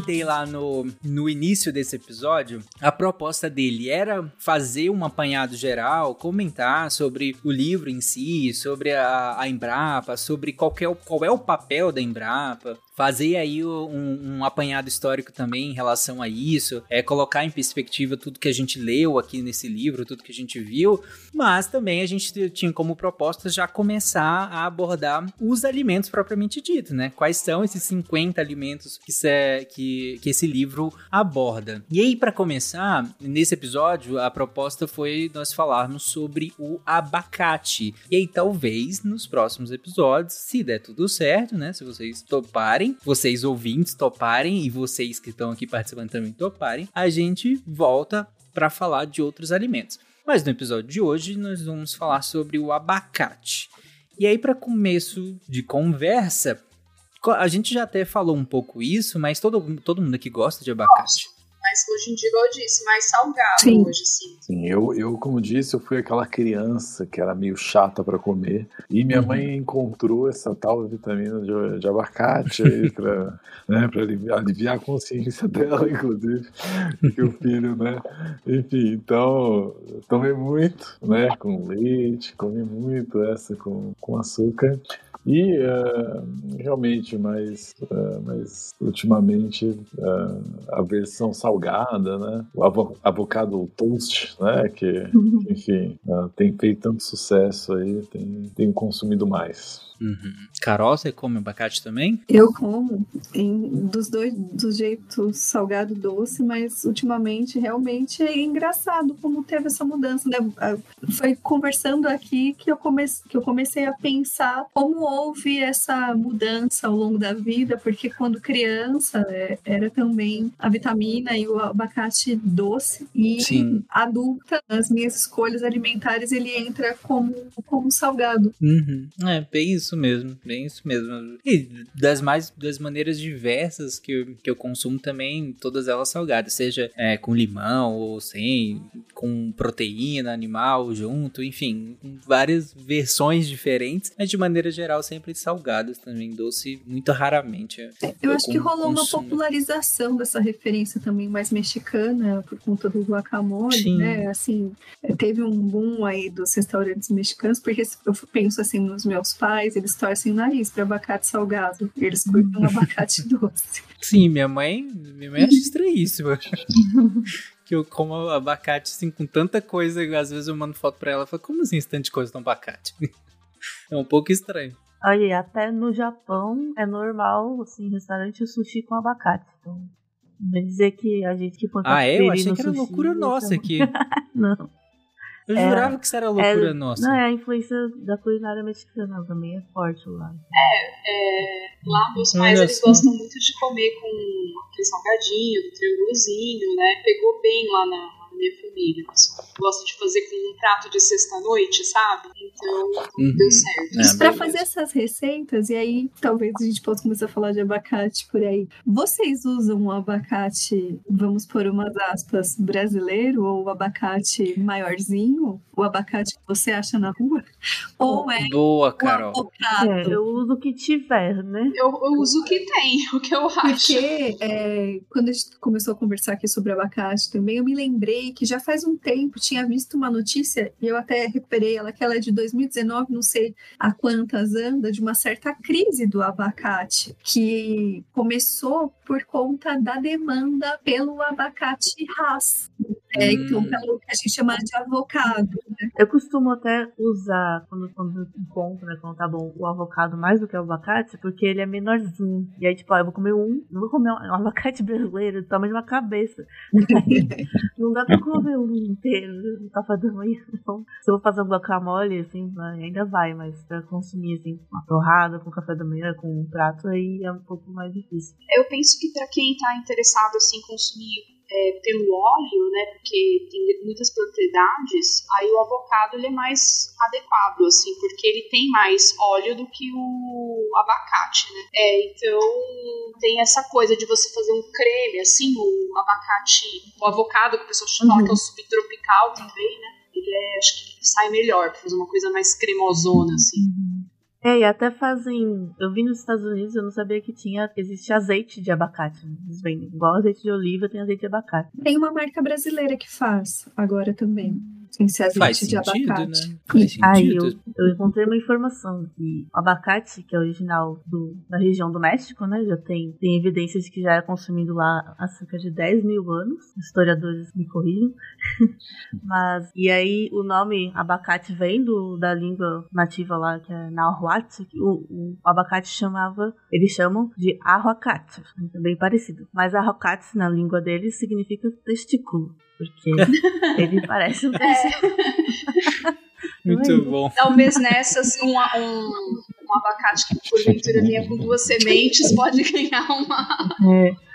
Speaker 1: Comentei lá no, no início desse episódio, a proposta dele era fazer um apanhado geral, comentar sobre o livro em si, sobre a, a Embrapa, sobre qual é, o, qual é o papel da Embrapa, fazer aí um, um, apanhado histórico também em relação a isso, é colocar em perspectiva tudo que a gente leu aqui nesse livro, tudo que a gente viu, mas também a gente tinha como proposta já começar a abordar os alimentos propriamente dito, né? Quais são esses 50 alimentos que, cê, que, que esse livro aborda. E aí, para começar, nesse episódio, a proposta foi nós falarmos sobre o abacate. E aí, talvez, nos próximos episódios, se der tudo certo, né? Se vocês toparem, toparem, vocês ouvintes toparem e vocês que estão aqui participando também toparem, a gente volta para falar de outros alimentos. Mas no episódio de hoje nós vamos falar sobre o abacate. E aí para começo de conversa, a gente já até falou um pouco isso, mas todo, todo mundo aqui gosta de abacate
Speaker 3: mas hoje em dia, igual eu disse, mais salgado sim. hoje, sim.
Speaker 5: Sim, eu, eu, como disse, eu fui aquela criança que era meio chata para comer. E minha uhum. mãe encontrou essa tal vitamina de, de abacate aí *laughs* pra, né, pra aliviar, aliviar, a consciência *laughs* dela, inclusive, que o filho, né? Enfim, então, tomei muito, né? Com leite, comi muito essa com, com açúcar. E uh, realmente, mais, uh, mais ultimamente, uh, a versão salgada, né? O avocado toast, né? Que, enfim, tem feito tanto sucesso aí, tem, tem consumido mais.
Speaker 1: Uhum. Carol, você come abacate também?
Speaker 4: Eu como, em, dos dois, do jeito salgado doce, mas ultimamente realmente é engraçado como teve essa mudança, né? Ah, foi conversando aqui que eu, comece, que eu comecei a pensar como houve essa mudança ao longo da vida, porque quando criança é, era também a vitamina e o abacate doce, e Sim. adulta, nas minhas escolhas alimentares, ele entra como, como salgado.
Speaker 1: Uhum. É, bem isso isso mesmo, bem isso mesmo. E das mais das maneiras diversas que eu, que eu consumo também, todas elas salgadas, seja é, com limão ou sem, com proteína animal junto, enfim, várias versões diferentes, mas de maneira geral sempre salgadas também, doce muito raramente.
Speaker 4: É, eu, eu acho que rolou consumo. uma popularização dessa referência também mais mexicana por conta do guacamole, Sim. né? Assim, teve um boom aí dos restaurantes mexicanos, porque eu penso assim nos meus pais, eles torcem o nariz para abacate salgado. Eles curtem um abacate *laughs* doce.
Speaker 1: Sim, minha mãe, minha mãe acha estranhíssimo. *laughs* que eu como abacate assim com tanta coisa, às vezes eu mando foto pra ela e falo, como assim de coisa no abacate? *laughs* é um pouco estranho.
Speaker 2: Olha, até no Japão é normal, assim, restaurante o sushi com abacate. Então, vai dizer que a gente que põe
Speaker 1: Ah, é? Eu achei que era loucura nossa aqui.
Speaker 2: não.
Speaker 1: Eu é, jurava que isso era loucura é, nossa.
Speaker 2: Não, é a influência da culinária mexicana também é forte lá.
Speaker 3: É, é lá meus pais eles assim. gostam muito de comer com aquele salgadinho, do triângulozinho, né? Pegou bem lá na, minha família. Gosto de fazer com um prato de sexta-noite, sabe? Então, uhum. deu certo.
Speaker 4: É, para fazer essas receitas, e aí talvez a gente possa começar a falar de abacate por aí. Vocês usam o abacate, vamos por umas aspas, brasileiro ou o abacate maiorzinho? O abacate que você acha na rua? Ou é
Speaker 1: Boa, Carol.
Speaker 2: É, eu uso o que tiver, né?
Speaker 3: Eu, eu uso o que tem, *laughs* o que eu acho.
Speaker 4: Porque é, quando a gente começou a conversar aqui sobre abacate também, eu me lembrei que já faz um tempo tinha visto uma notícia, e eu até recuperei ela, que ela é de 2019, não sei a quantas anda, de uma certa crise do abacate, que começou por conta da demanda pelo abacate Hass. É, então, hum. pelo que a gente chama de avocado. Né?
Speaker 2: Eu costumo até usar, quando, quando encontro, né, quando tá bom, o avocado mais do que o abacate, porque ele é menorzinho. E aí, tipo, ó, eu vou comer um, não vou comer um, *laughs* abacate brasileiro do tamanho de uma cabeça. *laughs* não dá pra comer um inteiro no café da manhã. Então, se eu vou fazer um guacamole, assim, ainda vai, mas pra consumir, assim, uma torrada com café da manhã, com um prato, aí é um pouco mais difícil.
Speaker 3: Eu penso que para quem tá interessado, assim, em consumir é, pelo óleo, né, porque tem muitas propriedades, aí o avocado ele é mais adequado, assim, porque ele tem mais óleo do que o abacate, né? É, então tem essa coisa de você fazer um creme, assim, o abacate, o avocado que o pessoal chama uhum. que é o subtropical também, né? Ele é, acho que sai melhor, pra fazer uma coisa mais cremosona, assim.
Speaker 2: É, e até fazem. Eu vi nos Estados Unidos, eu não sabia que tinha. Existe azeite de abacate. Eles vendem. Igual azeite de oliva, tem azeite de abacate.
Speaker 4: Tem uma marca brasileira que faz agora também. Esse azeite
Speaker 1: Faz
Speaker 4: de
Speaker 1: sentido,
Speaker 4: abacate.
Speaker 1: né? Faz
Speaker 2: Aí eu, eu encontrei uma informação que o abacate, que é original do, da região do México, né? Já tem, tem evidências de que já é consumido lá há cerca de 10 mil anos. Historiadores me corrijam. *laughs* Mas, e aí o nome abacate vem do, da língua nativa lá, que é Nahuatl. que O, o abacate chamava, eles chamam de arroacate. É bem parecido. Mas arroacate na língua deles significa testículo. Porque *laughs* ele parece um testículo. *laughs*
Speaker 1: Muito bom.
Speaker 3: Talvez nessas, um, um, um abacate que porventura venha com duas sementes pode ganhar uma.
Speaker 2: É.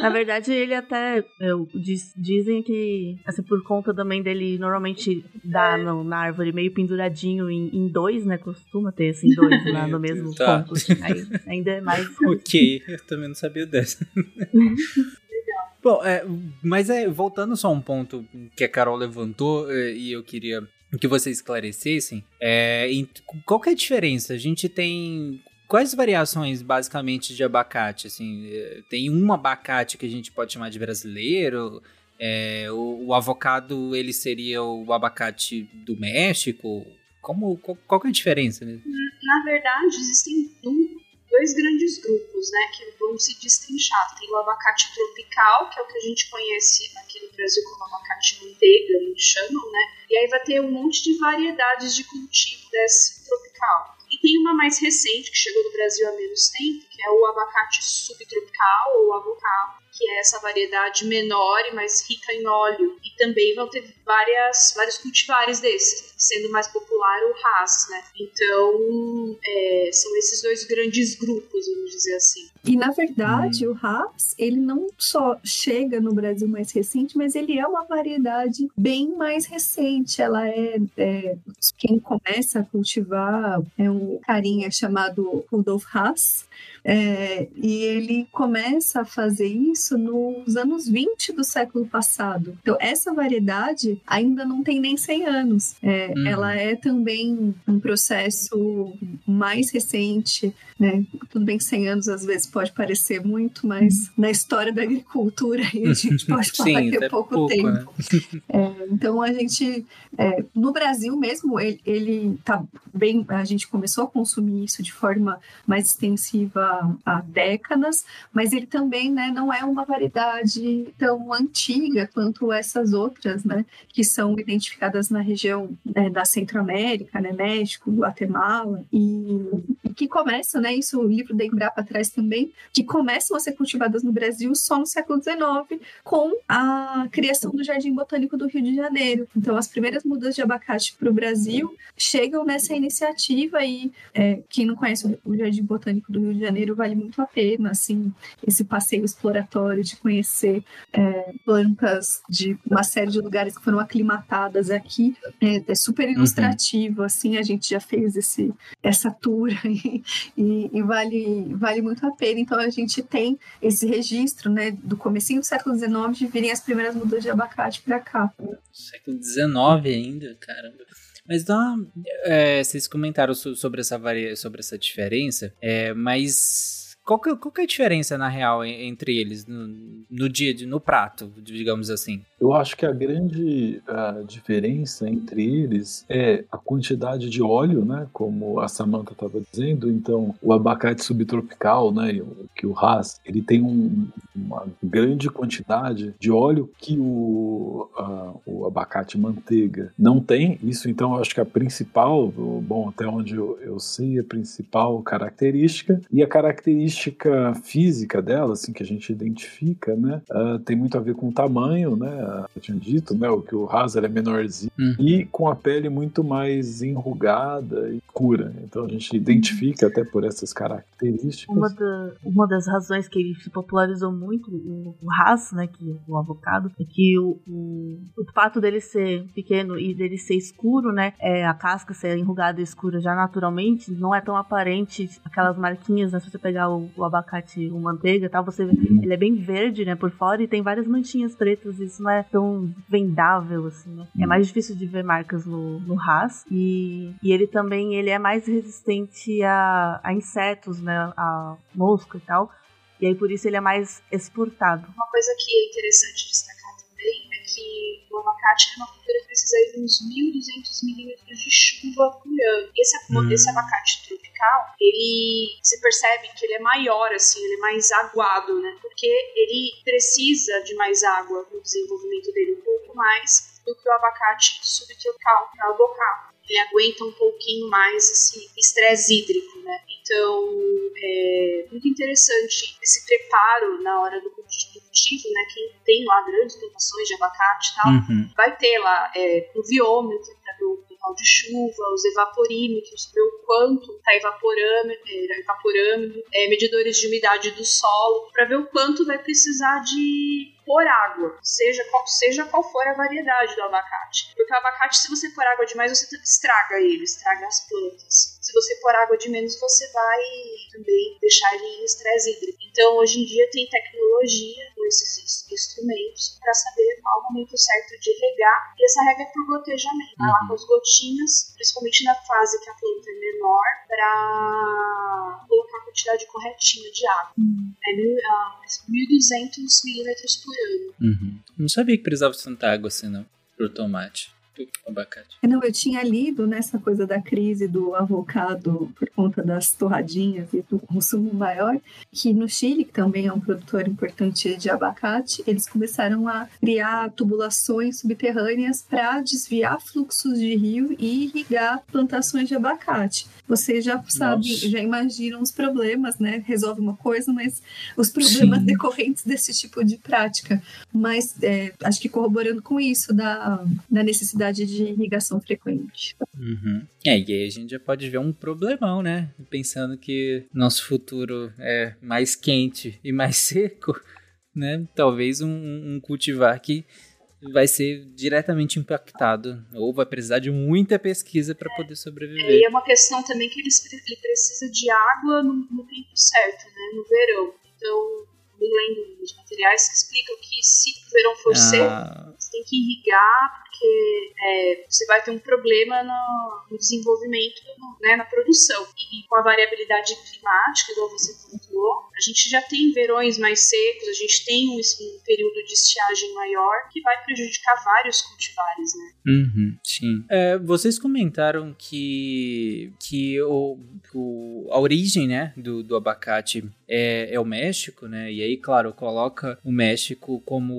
Speaker 2: Na verdade, ele até eu, diz- dizem que, assim, por conta também dele normalmente dar no- na árvore meio penduradinho em, em dois, né? Costuma ter assim, dois *laughs* lá no mesmo
Speaker 1: Tá.
Speaker 2: ponto. Aí ainda é mais.
Speaker 1: Ok, eu também não sabia dessa. Bom, é, mas é, voltando só a um ponto que a Carol levantou é, e eu queria que vocês esclarecessem, é, em- qual é a diferença? A gente tem quais variações basicamente de abacate? Assim, é, tem um abacate que a gente pode chamar de brasileiro, é, o, o avocado ele seria o abacate do México? Como, qual, qual é a diferença? Né?
Speaker 3: Na verdade, existem dois grandes grupos, né, que vão se destrinchar. Tem o abacate tropical, que é o que a gente conhece aqui no Brasil como abacate manteiga, eles chamam, né? E aí vai ter um monte de variedades de cultivo desse tropical. E tem uma mais recente que chegou no Brasil há menos tempo, que é o abacate subtropical ou avocado, que é essa variedade menor e mais rica em óleo. E também vão ter várias, vários cultivares desses, sendo mais popular o Haas, né? Então, é, são esses dois grandes grupos, vamos dizer assim.
Speaker 4: E na verdade, o Haps, ele não só chega no Brasil mais recente, mas ele é uma variedade bem mais recente. Ela é, é- quem começa a cultivar é um carinha chamado Rudolf Haas. é, e ele começa a fazer isso nos anos 20 do século passado. Então, essa variedade ainda não tem nem 100 anos. É,
Speaker 1: Uhum.
Speaker 4: Ela é também um processo mais recente, né? Tudo bem que 100 anos às vezes pode parecer muito, mas na história da agricultura a gente *laughs* pode falar
Speaker 1: Sim,
Speaker 4: que é pouco,
Speaker 1: pouco,
Speaker 4: tempo.
Speaker 1: né? *laughs*
Speaker 4: É, então a gente, é, no Brasil mesmo, ele, ele tá bem. A gente começou a consumir isso de forma mais extensiva há décadas, mas ele também né, não é uma variedade tão antiga quanto essas outras, né, que são identificadas na região né, da Centro-América, né, México, Guatemala, e, e que começam, né, isso o livro da Embrapa traz também, que começam a ser cultivadas no Brasil só no século XIX, com a criação do Jardim Botânico do Rio de Janeiro. Então, as primeiras mudas de abacate para o Brasil chegam nessa iniciativa e é, quem não conhece o Jardim Botânico do Rio de Janeiro vale muito a pena, assim, esse passeio exploratório de conhecer é, plantas de uma série de lugares que foram aclimatadas aqui. É, é super ilustrativo, assim, a gente já fez esse, essa tour e, e- e vale, vale muito a pena. Então, a gente tem esse registro, né, do comecinho do século XIX de virem as primeiras mudas de abacate para cá.
Speaker 1: Século XIX ainda, caramba. Mas então, é, vocês comentaram so- sobre essa, varia, sobre essa diferença, é, mas qual que, qual que é a diferença, na real, en- entre eles, no, no dia, no prato, digamos assim?
Speaker 5: Eu acho que a grande ah, diferença entre eles é a quantidade de óleo, né? Como a Samantha estava dizendo. Então, o abacate subtropical, né? Que o Haas, ele tem um- uma grande quantidade de óleo que o, ah, o abacate manteiga não tem. Isso, então, eu acho que a principal, bom, até onde eu, eu sei, a principal característica e a característica física dela, assim, que a gente identifica, né? ah, tem muito a ver com o tamanho, né? Eu tinha dito, né? O que o Haas ele é menorzinho
Speaker 1: Uhum.
Speaker 5: e com a pele muito mais enrugada e escura. Então a gente identifica até por essas características.
Speaker 2: Uma, da- uma das razões que ele se popularizou muito, o, o Haas, né, que é o avocado, é que o, o, o fato dele ser pequeno e dele ser escuro, né, é, a casca ser enrugada e escura já naturalmente, não é tão aparente aquelas marquinhas, né, se você pegar o, o, abacate, o manteiga e tal, você vê, ele é bem verde, né, por fora e tem várias manchinhas pretas, isso não é tão vendável assim, né? É mais difícil de ver marcas no, no Haas e, e ele também ele é mais resistente a, a insetos, né, a mosca e tal. E aí por isso ele é mais exportado.
Speaker 3: Uma coisa que é interessante destacar que o abacate é uma cultura que precisa de uns 1.200 milímetros de chuva por ano. Esse,
Speaker 1: Hum.
Speaker 3: esse abacate tropical, ele você percebe que ele é maior, assim, ele é mais aguado, né? Porque ele precisa de mais água no desenvolvimento dele, um pouco mais do que o abacate subtropical, que é o bocal. Ele aguenta um pouquinho mais esse estresse hídrico, né? Então, muito interessante esse preparo na hora do culti- do cultivo, né? Quem tem lá grandes plantações de abacate e tal,
Speaker 1: Uhum.
Speaker 3: vai ter lá é, pluviômetro para ver o total de chuva, os evaporímetros, ver o quanto está evaporando, é, evaporando é, medidores de umidade do solo, para ver o quanto vai precisar de pôr água, seja qual, seja qual for a variedade do abacate. Porque o abacate, se você pôr água demais, você estraga ele, estraga as plantas. Se você pôr água de menos, você vai também deixar ele em estresse hídrico. Então, hoje em dia, tem tecnologia com esses ins- instrumentos para saber qual o momento certo de regar. E essa regra é por gotejamento. Vai lá com as gotinhas, principalmente na fase que a planta é menor, para colocar a quantidade corretinha de água. É mil, ah, 1.200 milímetros por ano.
Speaker 1: Uhum. Não sabia que precisava de tanta água assim, não. Pro tomate. Pro abacate.
Speaker 4: Não, eu tinha lido nessa coisa da crise do avocado por conta das torradinhas e do consumo maior, que no Chile, que também é um produtor importante de abacate, eles começaram a criar tubulações subterrâneas para desviar fluxos de rio e irrigar plantações de abacate. Você já sabe,
Speaker 1: Nossa.
Speaker 4: já imagina os problemas, né? Resolve uma coisa, mas os problemas
Speaker 1: Sim.
Speaker 4: decorrentes desse tipo de prática. Mas é, acho que corroborando com isso da, da necessidade de irrigação frequente.
Speaker 1: Uhum. É, e aí a gente já pode ver um problemão, né? Pensando que nosso futuro é mais quente e mais *laughs* seco, né? Talvez um, um cultivar que vai ser diretamente impactado ou vai precisar de muita pesquisa para poder
Speaker 3: E
Speaker 1: sobreviver.
Speaker 3: é uma questão também que eles, ele precisa de água no, no tempo certo, né? No verão. Então, me lendo os materiais que explicam que se o verão for seco,
Speaker 1: Ah,
Speaker 3: você tem que irrigar, porque é, você vai ter um problema no, no desenvolvimento, no- né, na produção. E, com a variabilidade climática, igual você pontuou, a gente já tem verões mais secos, a gente tem um, um período de estiagem maior que vai prejudicar vários cultivares, né?
Speaker 1: Uhum, sim. É, vocês comentaram que, que o, o- a origem né, do, do abacate é, é o México, né? E aí, claro, coloca o México como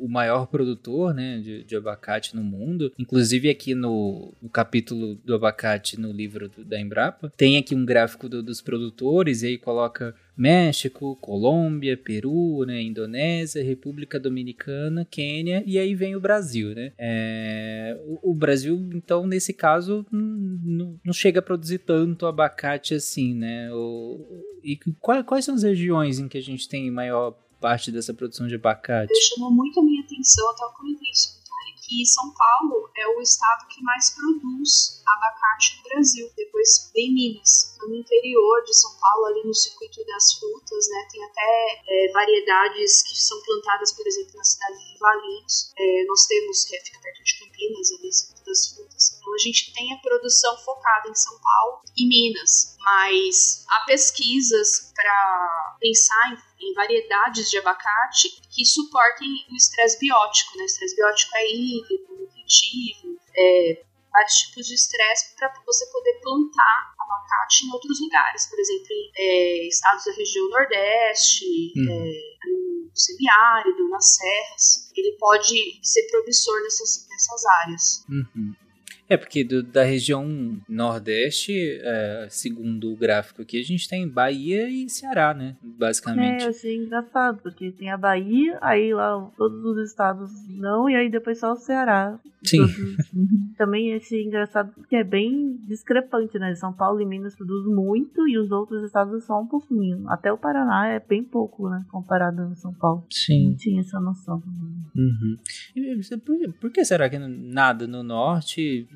Speaker 1: o maior produtor né, de, de abacate no mundo. Inclusive, aqui no, no capítulo do abacate no livro do- da Embrapa, tem aqui um gráfico do- dos produtores, e aí coloca México, Colômbia, Peru, né, Indonésia, República Dominicana, Quênia e aí vem o Brasil, né? É, o, o Brasil, então, nesse caso, não chega a produzir tanto abacate assim, né? O- e quais, quais são as regiões em que a gente tem maior parte dessa produção de abacate?
Speaker 3: chamou muito a minha atenção, eu comentei isso com o Tarek, que São Paulo é o estado que mais produz abacate no Brasil. Depois vem Minas. No interior de São Paulo, ali no circuito das frutas, né, tem até é, variedades que são plantadas, por exemplo, na cidade de Valinhos. É, nós temos, que fica perto de Campinas, ali, circuito das frutas. Então, a gente tem a produção focada em São Paulo e Minas. Mas há pesquisas para pensar em, em variedades de abacate que suportem o estresse biótico. Né? O estresse biótico é hídrico, nutritivo, é, vários tipos de estresse para você poder plantar abacate em outros lugares. Por exemplo, em é, estados da região Nordeste,
Speaker 1: Uhum.
Speaker 3: é, no semiárido, nas serras. Ele pode ser promissor nessas, nessas áreas.
Speaker 1: Uhum. É, porque do- da região Nordeste, é, segundo o gráfico aqui, a gente tem Bahia e Ceará, né? Basicamente.
Speaker 2: É, achei engraçado, porque tem a Bahia, aí lá todos os estados não, e aí depois só o Ceará.
Speaker 1: Sim.
Speaker 2: Todos- *laughs* Também achei engraçado porque é bem discrepante, né? São Paulo e Minas produzem muito e os outros estados só um pouquinho. Até o Paraná é bem pouco, né? Comparado a São Paulo.
Speaker 1: Sim.
Speaker 2: Não tinha essa noção.
Speaker 1: Uhum. E Por, por que será que nada no norte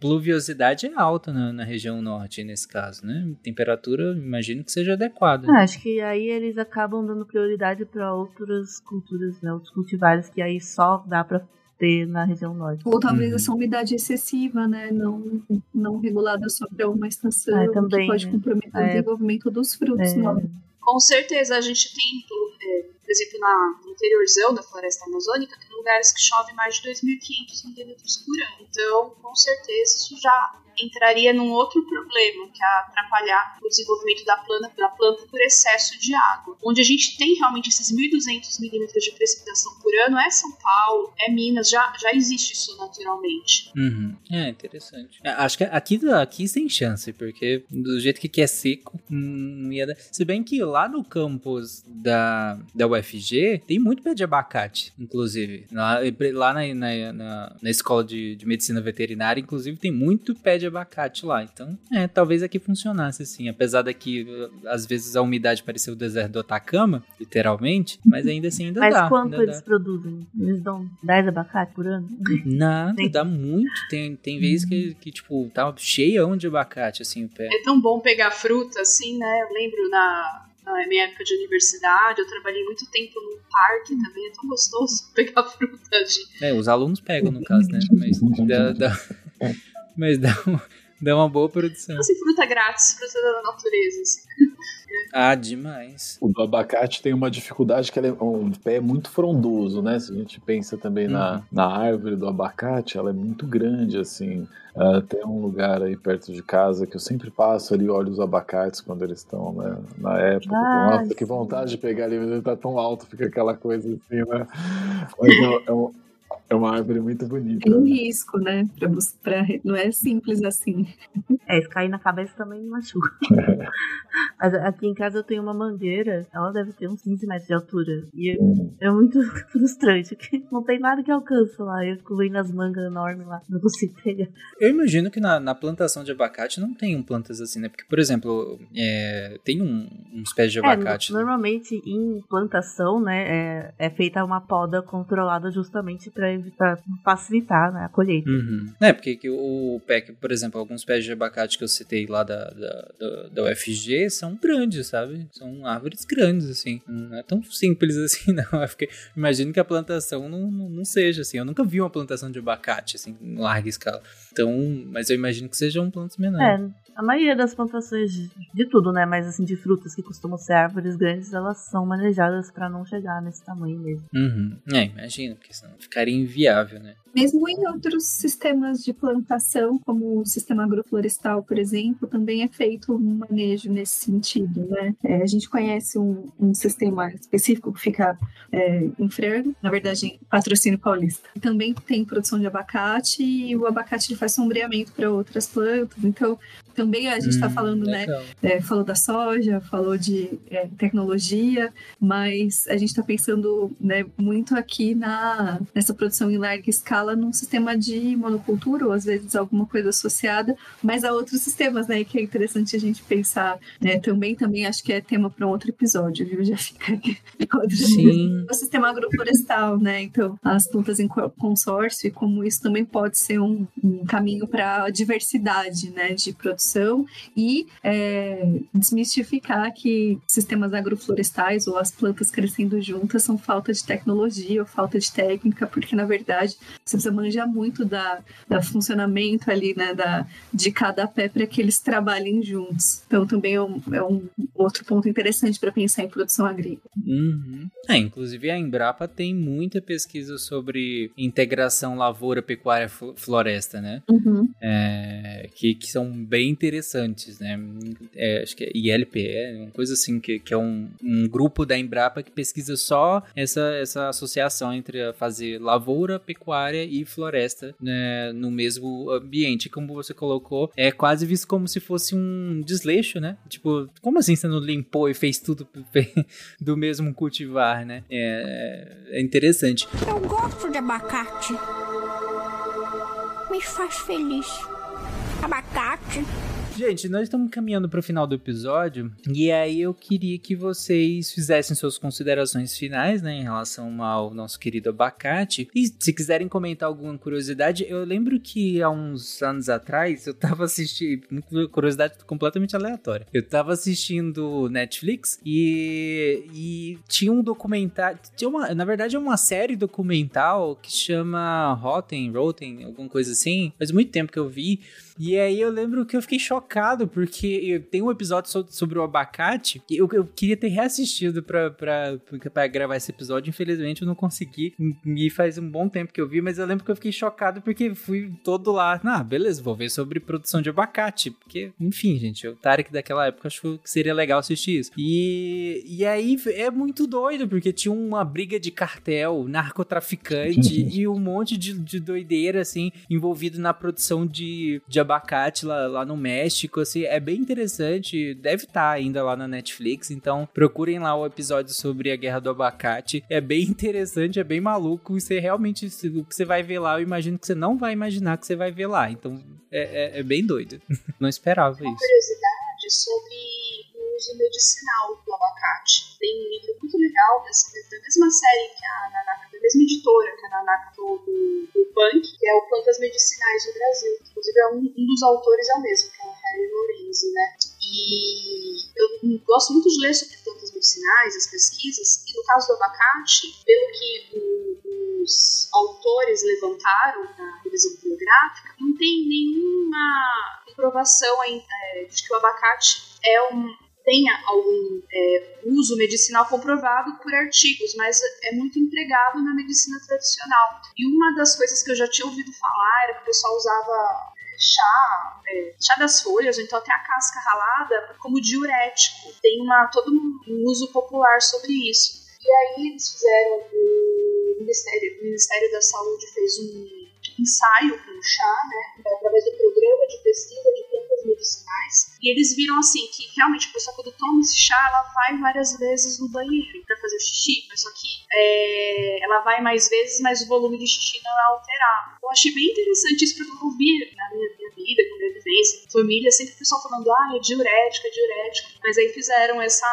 Speaker 1: pluviosidade é alta na, na região norte, nesse caso, né? Temperatura, imagino que seja adequada.
Speaker 2: Ah, acho que aí eles acabam dando prioridade para outras culturas, né? Outros cultivares que aí só dá pra ter na região norte.
Speaker 4: Ou talvez
Speaker 1: Uhum.
Speaker 4: essa umidade excessiva, né? Não, não regulada só para uma estação,
Speaker 2: É, também,
Speaker 4: que pode
Speaker 2: né?
Speaker 4: comprometer o
Speaker 2: É.
Speaker 4: desenvolvimento dos frutos.
Speaker 2: É.
Speaker 3: Com certeza, a gente tem, é, por exemplo, na, no interiorzão da floresta amazônica, tem lugares que chove mais de 2.500 milímetros por ano. Então, com certeza, isso já entraria num outro problema, que é atrapalhar o desenvolvimento da planta, da planta por excesso de água. Onde a gente tem realmente esses 1.200 milímetros de precipitação por ano é São Paulo, é Minas, já, já existe isso naturalmente.
Speaker 1: Uhum. É, interessante. É, Acho que aqui, aqui sem chance, porque do jeito que aqui é seco, não ia dar. Se bem que lá no campus da, da UFG tem muito pé de abacate, inclusive. Lá, lá na, na, na, na escola de, de medicina veterinária, inclusive, tem muito pé de abacate lá. Então, é, talvez aqui funcionasse assim. Apesar daqui, eh, às vezes, a umidade parecer o deserto do Atacama, literalmente, mas ainda assim ainda
Speaker 2: Mas
Speaker 1: dá.
Speaker 2: quanto
Speaker 1: ainda
Speaker 2: eles
Speaker 1: dá.
Speaker 2: produzem? Eles dão 10 abacate por ano?
Speaker 1: Nada,
Speaker 2: Sim.
Speaker 1: dá muito. Tem, tem vezes que, que, tipo, tá cheião de abacate, assim, o pé.
Speaker 3: É tão bom pegar fruta, assim, né? Eu lembro na, na minha época de universidade, eu trabalhei muito tempo num parque também, é tão gostoso *laughs* pegar fruta de.
Speaker 1: É, os alunos pegam, no caso, né? Mas dá, dá- *laughs* mas dá, um- dá uma boa produção.
Speaker 3: Assim, fruta grátis, fruta da natureza, assim.
Speaker 1: Ah, demais.
Speaker 5: O do abacate tem uma dificuldade que ele é um pé muito frondoso, né? Se a gente pensa também
Speaker 1: Uhum.
Speaker 5: na, na árvore do abacate, ela é muito grande, assim. Ah, tem um lugar aí perto de casa que eu sempre passo ali, olho os abacates quando eles estão né, na época.
Speaker 2: Ah,
Speaker 5: Nossa, que vontade de pegar ali, mas ele tá tão alto, fica aquela coisa assim, né? Mas é, é um- é uma árvore muito bonita.
Speaker 4: Tem um risco, né? Pra, pra, não é simples assim.
Speaker 2: É, se cair na cabeça também machuca. *laughs* Mas aqui em casa eu tenho uma mangueira, ela deve ter uns 15 metros de altura. E é, é muito *laughs* frustrante, porque não tem nada que alcança lá. Eu incluindo as mangas enormes lá, não consigo pegar.
Speaker 1: Eu imagino que na, na plantação de abacate não tenham plantas assim, né? Porque, por exemplo, é, tem um- uns pés de
Speaker 2: É,
Speaker 1: abacate.
Speaker 2: no- normalmente em plantação, né, é, é feita uma poda controlada justamente para evitar facilitar né, a colheita.
Speaker 1: Uhum. É, porque que o pé, que, por exemplo, alguns pés de abacate que eu citei lá da, da, da, da UFG são grandes, sabe? São árvores grandes, assim. Não é tão simples *laughs* assim, não. Eu fiquei- imagino que a plantação não, não, não seja assim. Eu nunca vi uma plantação de abacate, assim, em larga escala. Então, mas eu imagino que sejam plantas menores.
Speaker 2: É, a maioria das plantações de, tudo, né, mas assim de frutas que costumam ser árvores grandes, elas são manejadas para não chegar nesse tamanho mesmo.
Speaker 1: Uhum. É, imagino, porque senão ficaria inviável, né?
Speaker 4: Mesmo em outros sistemas de plantação, como o sistema agroflorestal, por exemplo, também é feito um manejo nesse sentido, né? É, a gente conhece um, um sistema específico que fica é, em Frango, na verdade, patrocínio paulista. Também tem produção de abacate e o abacate faz sombreamento para outras plantas. Então, também a gente está
Speaker 1: Hum,
Speaker 4: falando, né?
Speaker 1: legal.
Speaker 4: É, falou da soja, falou de é, tecnologia, mas a gente está pensando né, muito aqui na, nessa produção em larga escala num sistema de monocultura, ou às vezes alguma coisa associada, mas a outros sistemas, né? Que é interessante a gente pensar né, também, também acho que é tema para um outro episódio, viu? Já fica aqui.
Speaker 1: Sim. *laughs*
Speaker 4: o sistema agroflorestal, né? Então, as plantas em co- consórcio e como isso também pode ser um, um caminho para a diversidade, né, de produção e é, desmistificar que sistemas agroflorestais ou as plantas crescendo juntas são falta de tecnologia ou falta de técnica, porque na verdade você precisa manjar muito da, da funcionamento ali, né, da, de cada pé para que eles trabalhem juntos. Então também é um, é um outro ponto interessante para pensar em produção agrícola.
Speaker 1: Uhum. É, inclusive a Embrapa tem muita pesquisa sobre integração lavoura, pecuária, flo- floresta, né?
Speaker 4: Uhum.
Speaker 1: É, que, que são bem interessantes, né? É, acho que é ILPE, uma coisa assim, que, que é um, um grupo da Embrapa que pesquisa só essa, essa associação entre fazer lavoura, pecuária e floresta né, no mesmo ambiente. Como você colocou, é quase visto como se fosse um desleixo, né? Tipo, como assim você não limpou e fez tudo *laughs* do mesmo cultivar, né? É, é interessante.
Speaker 8: Eu gosto de abacate. Me faz feliz. Abacate
Speaker 1: Gente, nós estamos caminhando para o final do episódio e aí eu queria que vocês fizessem suas considerações finais, né, em relação ao nosso querido abacate. E se quiserem comentar alguma curiosidade, eu lembro que há uns anos atrás eu tava assistindo, curiosidade completamente aleatória. Eu tava assistindo Netflix e, e tinha um documentário, tinha uma, na verdade é uma série documental que chama Rotten, Rotten, alguma coisa assim. Faz muito tempo que eu vi. E aí eu lembro que eu fiquei chocado, porque tem um episódio sobre o abacate que eu, eu queria ter reassistido pra, pra, pra gravar esse episódio. Infelizmente eu não consegui. E faz um bom tempo que eu vi, mas eu lembro que eu fiquei chocado porque fui todo lá. Ah, beleza, vou ver sobre produção de abacate. Porque, enfim, gente, o Tarek daquela época achou que seria legal assistir isso. E, e aí é muito doido, porque tinha uma briga de cartel, narcotraficante e um monte de, de doideira, assim, envolvido na produção de, de abacate lá, lá no México, assim, é bem interessante, deve estar tá ainda lá na Netflix, então procurem lá o episódio sobre a Guerra do Abacate, é bem *laughs* interessante, é bem maluco, e você realmente, o que você vai ver lá, eu imagino que você não vai imaginar que você vai ver lá, então é, é, é bem doido, *laughs* não esperava
Speaker 3: Uma
Speaker 1: isso.
Speaker 3: curiosidade sobre uso medicinal do abacate. Tem um livro muito legal dessa, da mesma série que a Nanaka, da mesma editora que a Nanaka do, do, do Punk, que é o Plantas Medicinais do Brasil. Inclusive, é um, um dos autores é o mesmo, que é o Harry Lorenzi, né? E eu gosto muito de ler sobre plantas medicinais, as pesquisas, e no caso do abacate, pelo que o, os autores levantaram na revisão bibliográfica, não tem nenhuma comprovação é, de que o abacate é um, tenha algum é, uso medicinal comprovado por artigos, mas é muito empregado na medicina tradicional. E uma das coisas que eu já tinha ouvido falar era que o pessoal usava chá, é, chá das folhas, ou então até a casca ralada, como diurético. Tem uma, todo um uso popular sobre isso. E aí eles fizeram, o Ministério, o Ministério da Saúde fez um ensaio com o chá, né, através do programa de pesquisa de e eles viram assim que realmente a pessoa quando toma esse chá, ela vai várias vezes no banheiro para fazer xixi, mas só que é, ela vai mais vezes, mas o volume de xixi não é alterado. Eu achei bem interessante isso porque eu ouvia na minha, minha vida, com minha vivência, família, sempre o pessoal falando, ah, é diurético, é diurético, mas aí fizeram essa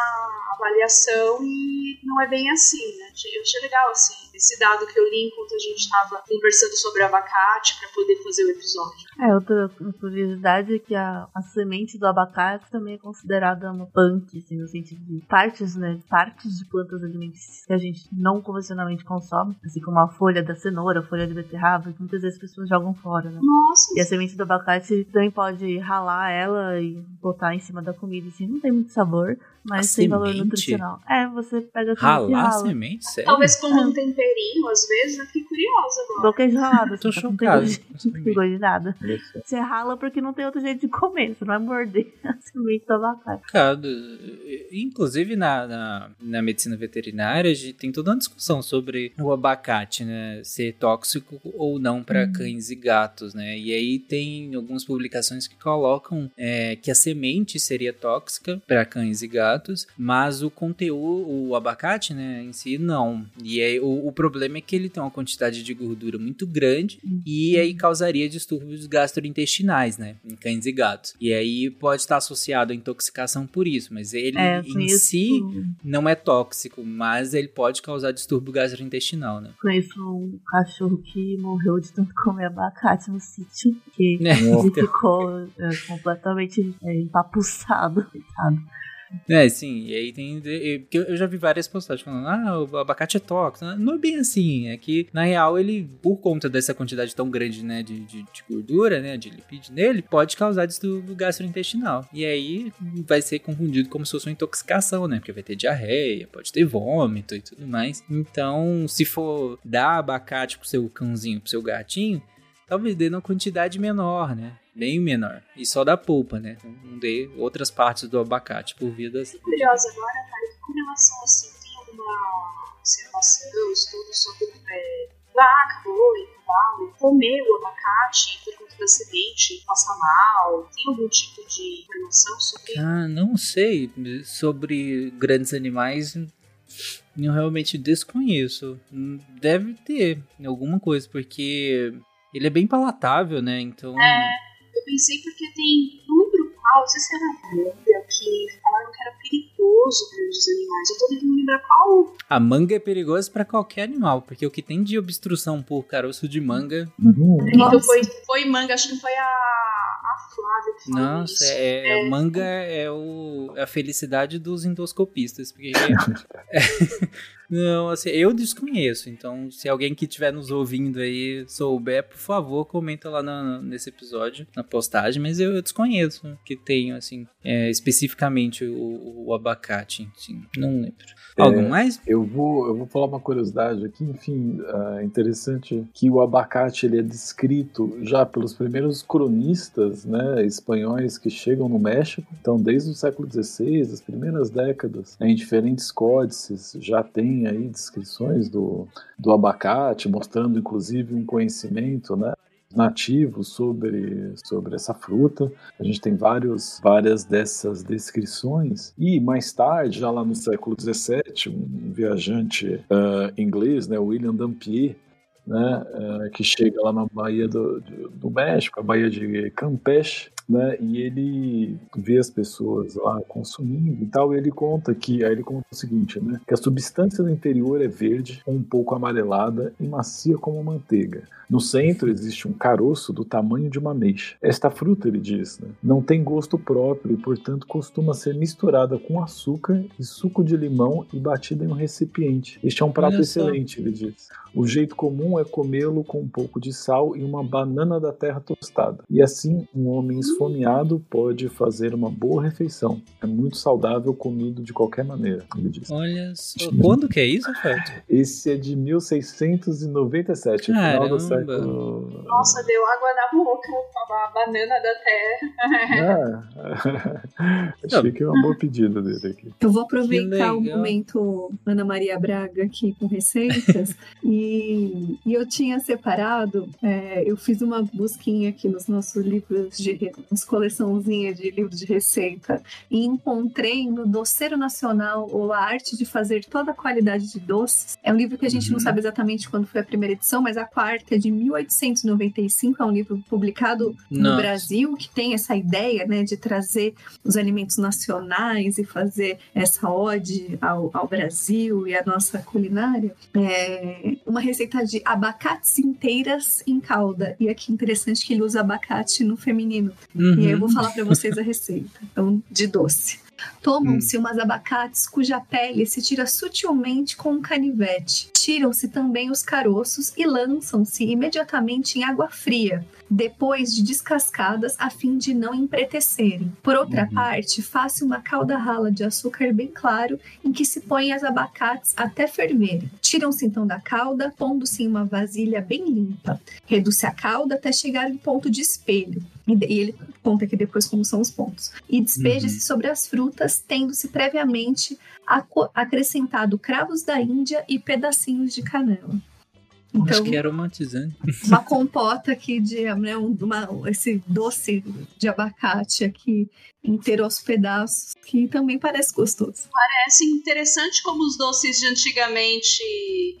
Speaker 3: avaliação e não é bem assim, né? Eu achei legal, assim, esse dado que eu li enquanto a gente estava conversando sobre abacate para poder fazer o episódio.
Speaker 2: É, outra curiosidade é que a, a semente do abacate também é considerada uma punk, assim, no sentido de partes, né? Partes de plantas alimentícias que a gente não convencionalmente consome, assim como a folha da cenoura, a folha de beterraba, que muitas vezes as pessoas jogam fora, né?
Speaker 3: Nossa!
Speaker 2: E a semente do abacate também pode ralar ela e botar em cima da comida, assim, não tem muito sabor, mas
Speaker 1: A
Speaker 2: tem valor
Speaker 1: semente?
Speaker 2: nutricional. É, você pega a semente
Speaker 1: Ralar a semente? Sério?
Speaker 3: Talvez com um temperinho, às vezes, eu fiquei curiosa agora.
Speaker 2: Queijo ralado.
Speaker 1: Tô
Speaker 2: tá? De- Não tem gosto de nada. Você rala porque não tem outro jeito de comer. Você não vai morder a semente do abacate.
Speaker 1: Complicado. Inclusive na, na, na medicina veterinária, a gente tem toda uma discussão sobre o abacate, né? Ser tóxico ou não para cães e gatos, né? E aí tem algumas publicações que colocam é, que a semente seria tóxica para cães e gatos, mas o conteúdo, o abacate, né, em si, não. E aí o, o problema é que ele tem uma quantidade de gordura muito grande e aí causaria distúrbios gastrointestinais, né? Em cães e gatos. E aí pode estar associado à intoxicação por isso, mas ele
Speaker 2: É,
Speaker 1: em si não é tóxico, mas ele pode causar distúrbio gastrointestinal, né?
Speaker 2: conheço um cachorro que morreu de tanto comer abacate no sítio. Que *laughs*
Speaker 1: É.
Speaker 2: ele ficou é, completamente é, empapuçado, coitado.
Speaker 1: É, sim, e aí tem. eu já vi várias postagens falando, ah, o abacate é tóxico. Não é bem assim, é que, na real, ele, por conta dessa quantidade tão grande, né, de, de, de gordura, né, de lipídio nele, pode causar distúrbio gastrointestinal. E aí vai ser confundido como se fosse uma intoxicação, né, porque vai ter diarreia, pode ter vômito e tudo mais. Então, se for dar abacate pro seu cãozinho, pro seu gatinho, talvez dê numa quantidade menor, né? Bem menor. E só da polpa, né? Não dê outras partes do abacate por via das.
Speaker 3: Tô curiosa agora, cara, com relação assim, tem alguma observação, estudo sobre é, vaca, boi, cavalo, comer o abacate por conta da semente, passar mal? Tem algum tipo de informação sobre
Speaker 1: Ah, não sei. Sobre grandes animais, eu realmente desconheço. Deve ter alguma coisa, porque ele é bem palatável, né? Então.
Speaker 3: É, eu pensei porque tem, qual animal, não sei se era manga, que falaram que era perigoso para os animais. Eu tô tentando lembrar qual.
Speaker 1: A manga é perigosa pra qualquer animal, porque o que tem de obstrução por caroço de manga.
Speaker 3: Então foi, foi manga, acho que foi a, Flávia
Speaker 1: Nossa, é, a manga é, o, é a felicidade dos endoscopistas. Porque. *laughs* *laughs* Não, assim, eu desconheço. Então, se alguém que estiver nos ouvindo aí souber, por favor, comenta lá na- nesse episódio, na postagem. Mas eu, eu desconheço que tenho, assim, é, especificamente o, o abacate. Assim, não lembro. Algo
Speaker 5: É,
Speaker 1: mais?
Speaker 5: Eu vou, eu vou falar uma curiosidade aqui, enfim, é interessante que o abacate ele é descrito já pelos primeiros cronistas né, espanhóis que chegam no México. Então, desde o século XVI, as primeiras décadas, em diferentes códices já tem aí descrições do, do abacate, mostrando inclusive um conhecimento, né? nativo sobre, sobre essa fruta. A gente tem vários, várias dessas descrições. E mais tarde, já lá no século XVII, um viajante ah, inglês, né, William Dampier, né, ah, que chega lá na Baía do, do, do México, a Baía de Campeche, né, e ele vê as pessoas lá consumindo e tal, e ele conta que, aí ele conta o seguinte, né, que a substância do interior é verde, um pouco amarelada e macia como manteiga. No centro existe um caroço do tamanho de uma ameixa. Esta fruta, ele diz, né, não tem gosto próprio e, portanto, costuma ser misturada com açúcar e suco de limão e batida em um recipiente. Este é um prato excelente, ele diz. O jeito comum é comê-lo com um pouco de sal e uma banana da terra tostada. E assim, um homem esfomeado pode fazer uma boa refeição. É muito saudável comido de qualquer maneira, ele diz.
Speaker 1: Olha só. Quando que é isso, Rafael?
Speaker 5: Esse é de 1697, final do
Speaker 1: Caramba.
Speaker 5: século.
Speaker 3: Nossa, deu água na boca a banana da terra.
Speaker 5: Ah, *laughs* achei que é uma boa pedida dele aqui.
Speaker 4: Eu vou aproveitar o momento Ana Maria Braga aqui com receitas *laughs* e, e eu tinha separado, é, eu fiz uma busquinha aqui nos nossos livros de nos coleçãozinha de livros de receita e encontrei no Doceiro Nacional ou a arte de fazer toda a qualidade de doces. É um livro que a gente não
Speaker 1: Uhum.
Speaker 4: sabe exatamente quando foi a primeira edição, mas a quarta é de 1895, é um livro publicado no
Speaker 1: Nossa.
Speaker 4: Brasil que tem essa ideia, né, de trazer os alimentos nacionais e fazer essa ode ao, ao Brasil e à nossa culinária, é uma receita de abacates inteiras em calda. E aqui interessante que ele usa abacate no feminino.
Speaker 1: Uhum.
Speaker 4: E aí eu vou falar para vocês a receita. Então, de doce. Tomam-se umas abacates cuja pele se tira sutilmente com um canivete. Tiram-se também os caroços e lançam-se imediatamente em água fria, depois de descascadas a fim de não empretecerem. Por outra
Speaker 5: Uhum.
Speaker 4: parte, faça uma calda rala de açúcar bem claro em que se põe as abacates até ferverem. Tiram-se então da calda, pondo-se em uma vasilha bem limpa. Reduz-se a calda até chegar em ponto de espelho. E ele conta aqui depois como são os pontos. E despeja-se sobre as frutas, tendo-se previamente acrescentado cravos da Índia e pedacinhos de canela. Então,
Speaker 1: Acho que é romantizante.
Speaker 4: uma compota aqui de né, um- uma, esse doce de abacate aqui inteiro aos pedaços, que também parece gostoso.
Speaker 3: Parece interessante como os doces de antigamente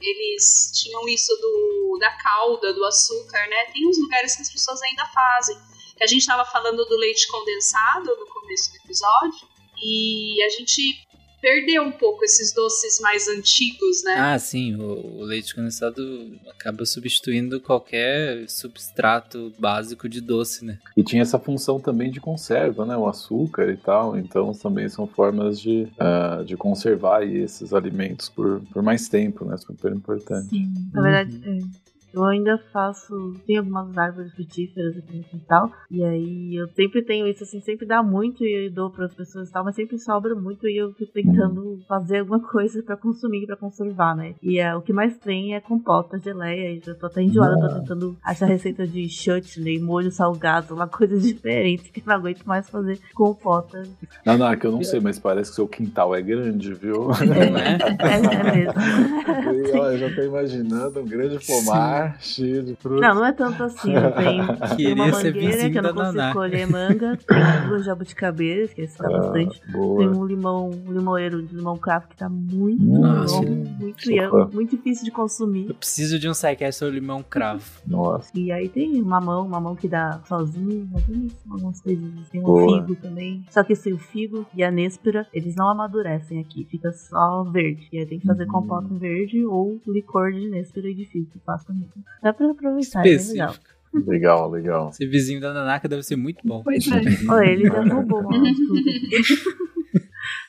Speaker 3: eles tinham isso do, da calda, do açúcar, né? Tem uns lugares que as pessoas ainda fazem. A gente estava falando do leite condensado no começo do episódio e a gente perdeu um pouco esses doces mais antigos, né?
Speaker 1: Ah, sim, o, o leite condensado acaba substituindo qualquer substrato básico de doce, né?
Speaker 5: E tinha essa função também de conserva, né? O açúcar e tal. Então também são formas de, ah, de conservar esses alimentos por, por mais tempo, né? Super importante.
Speaker 2: Sim, na verdade, é. Eu ainda faço. Tem algumas árvores frutíferas aqui no quintal. E aí eu sempre tenho isso, assim, sempre dá muito e eu dou para as pessoas e tal, mas sempre sobra muito e eu fico tentando fazer alguma *laughs* coisa para consumir, para conservar, né? E é, o que mais tem é compota, geleia. E eu tô até enjoada, eu tô tentando achar receita de chutney, molho salgado, uma coisa *laughs* diferente que eu não aguento mais fazer compota.
Speaker 5: Não, não, é que eu não sei, mas parece que seu quintal é grande, viu?
Speaker 1: É?
Speaker 2: É, é mesmo. *laughs*
Speaker 5: E, ó, eu já tô imaginando um grande pomar cheio de.
Speaker 2: Não, não é tanto assim. Tem, *laughs* tem uma mangueira que eu não consigo
Speaker 1: Naná.
Speaker 2: colher manga. Tem duas jabuticabeiras, que esse tá
Speaker 5: Ah,
Speaker 2: bastante.
Speaker 5: boa.
Speaker 2: Tem um limão, um limoeiro de limão cravo que tá muito
Speaker 5: Nossa,
Speaker 2: bom, muito, e é muito difícil de consumir.
Speaker 1: Eu preciso de um sidecast sobre limão cravo.
Speaker 5: Nossa.
Speaker 2: E aí tem mamão, mamão que dá sozinho, algumas coisas. Tem um
Speaker 5: Boa.
Speaker 2: figo também. Só que esse o figo e a néspera, eles não amadurecem aqui, fica só verde. E aí tem que fazer
Speaker 5: Hum.
Speaker 2: compota verde ou licor de néspera e de figo, que passa também. Dá pra aproveitar, é legal.
Speaker 5: Legal, legal.
Speaker 1: Ser vizinho da Nanaka deve ser muito bom.
Speaker 4: Pois é. *laughs*
Speaker 2: Olha, ele já roubou uma *laughs* fruta.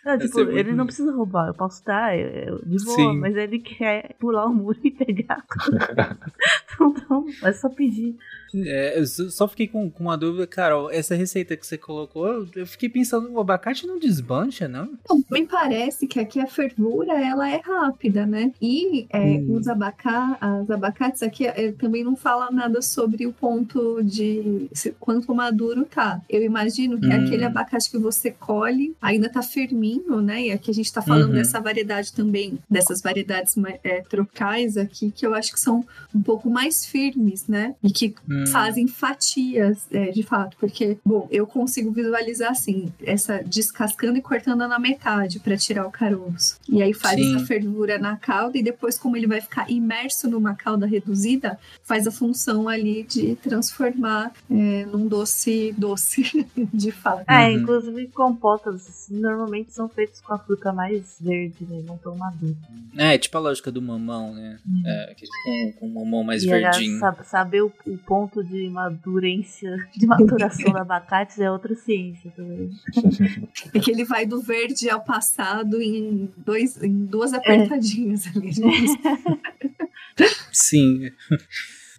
Speaker 2: Não,
Speaker 1: Vai
Speaker 2: tipo,
Speaker 1: muito
Speaker 2: ele não precisa roubar, eu posso eu- de boa,
Speaker 1: Sim.
Speaker 2: mas ele quer pular o muro e pegar. *laughs* então, é só pedir.
Speaker 1: É, eu só fiquei com, com uma dúvida, Carol. Essa receita que você colocou, eu fiquei pensando, o abacate não desmancha, não?
Speaker 4: Me parece que aqui a fervura ela é rápida, né? E é,
Speaker 1: Hum.
Speaker 4: os abacá, as abacates aqui é, também não fala nada sobre o ponto de se- quanto maduro tá. Eu imagino que é
Speaker 1: Hum.
Speaker 4: aquele abacate que você colhe ainda tá firminho, né? E aqui a gente tá falando
Speaker 1: Uhum.
Speaker 4: dessa variedade também, dessas variedades é, tropicais aqui, que eu acho que são um pouco mais firmes, né? E que
Speaker 1: Hum.
Speaker 4: fazem fatias, é, de fato, porque, bom, eu consigo visualizar assim, essa descascando e cortando na metade para tirar o caroço. E aí faz
Speaker 1: Sim.
Speaker 4: essa fervura na calda e depois, como ele vai ficar imerso numa calda reduzida, faz a função ali de transformar é, num doce doce, *laughs* de fato.
Speaker 2: É,
Speaker 1: Uhum.
Speaker 2: inclusive compotas normalmente são feitas com a fruta mais verde, né? Não tão madura.
Speaker 1: É, tipo a lógica do mamão, né? É, aquele com, com o mamão mais
Speaker 2: e
Speaker 1: verdinho.
Speaker 2: saber o, o ponto de madurência, *laughs* de maturação do abacate é outra ciência também.
Speaker 4: É que ele vai do verde ao passado em, dois, em duas
Speaker 2: É.
Speaker 4: apertadinhas ali. né? *laughs*
Speaker 1: Sim.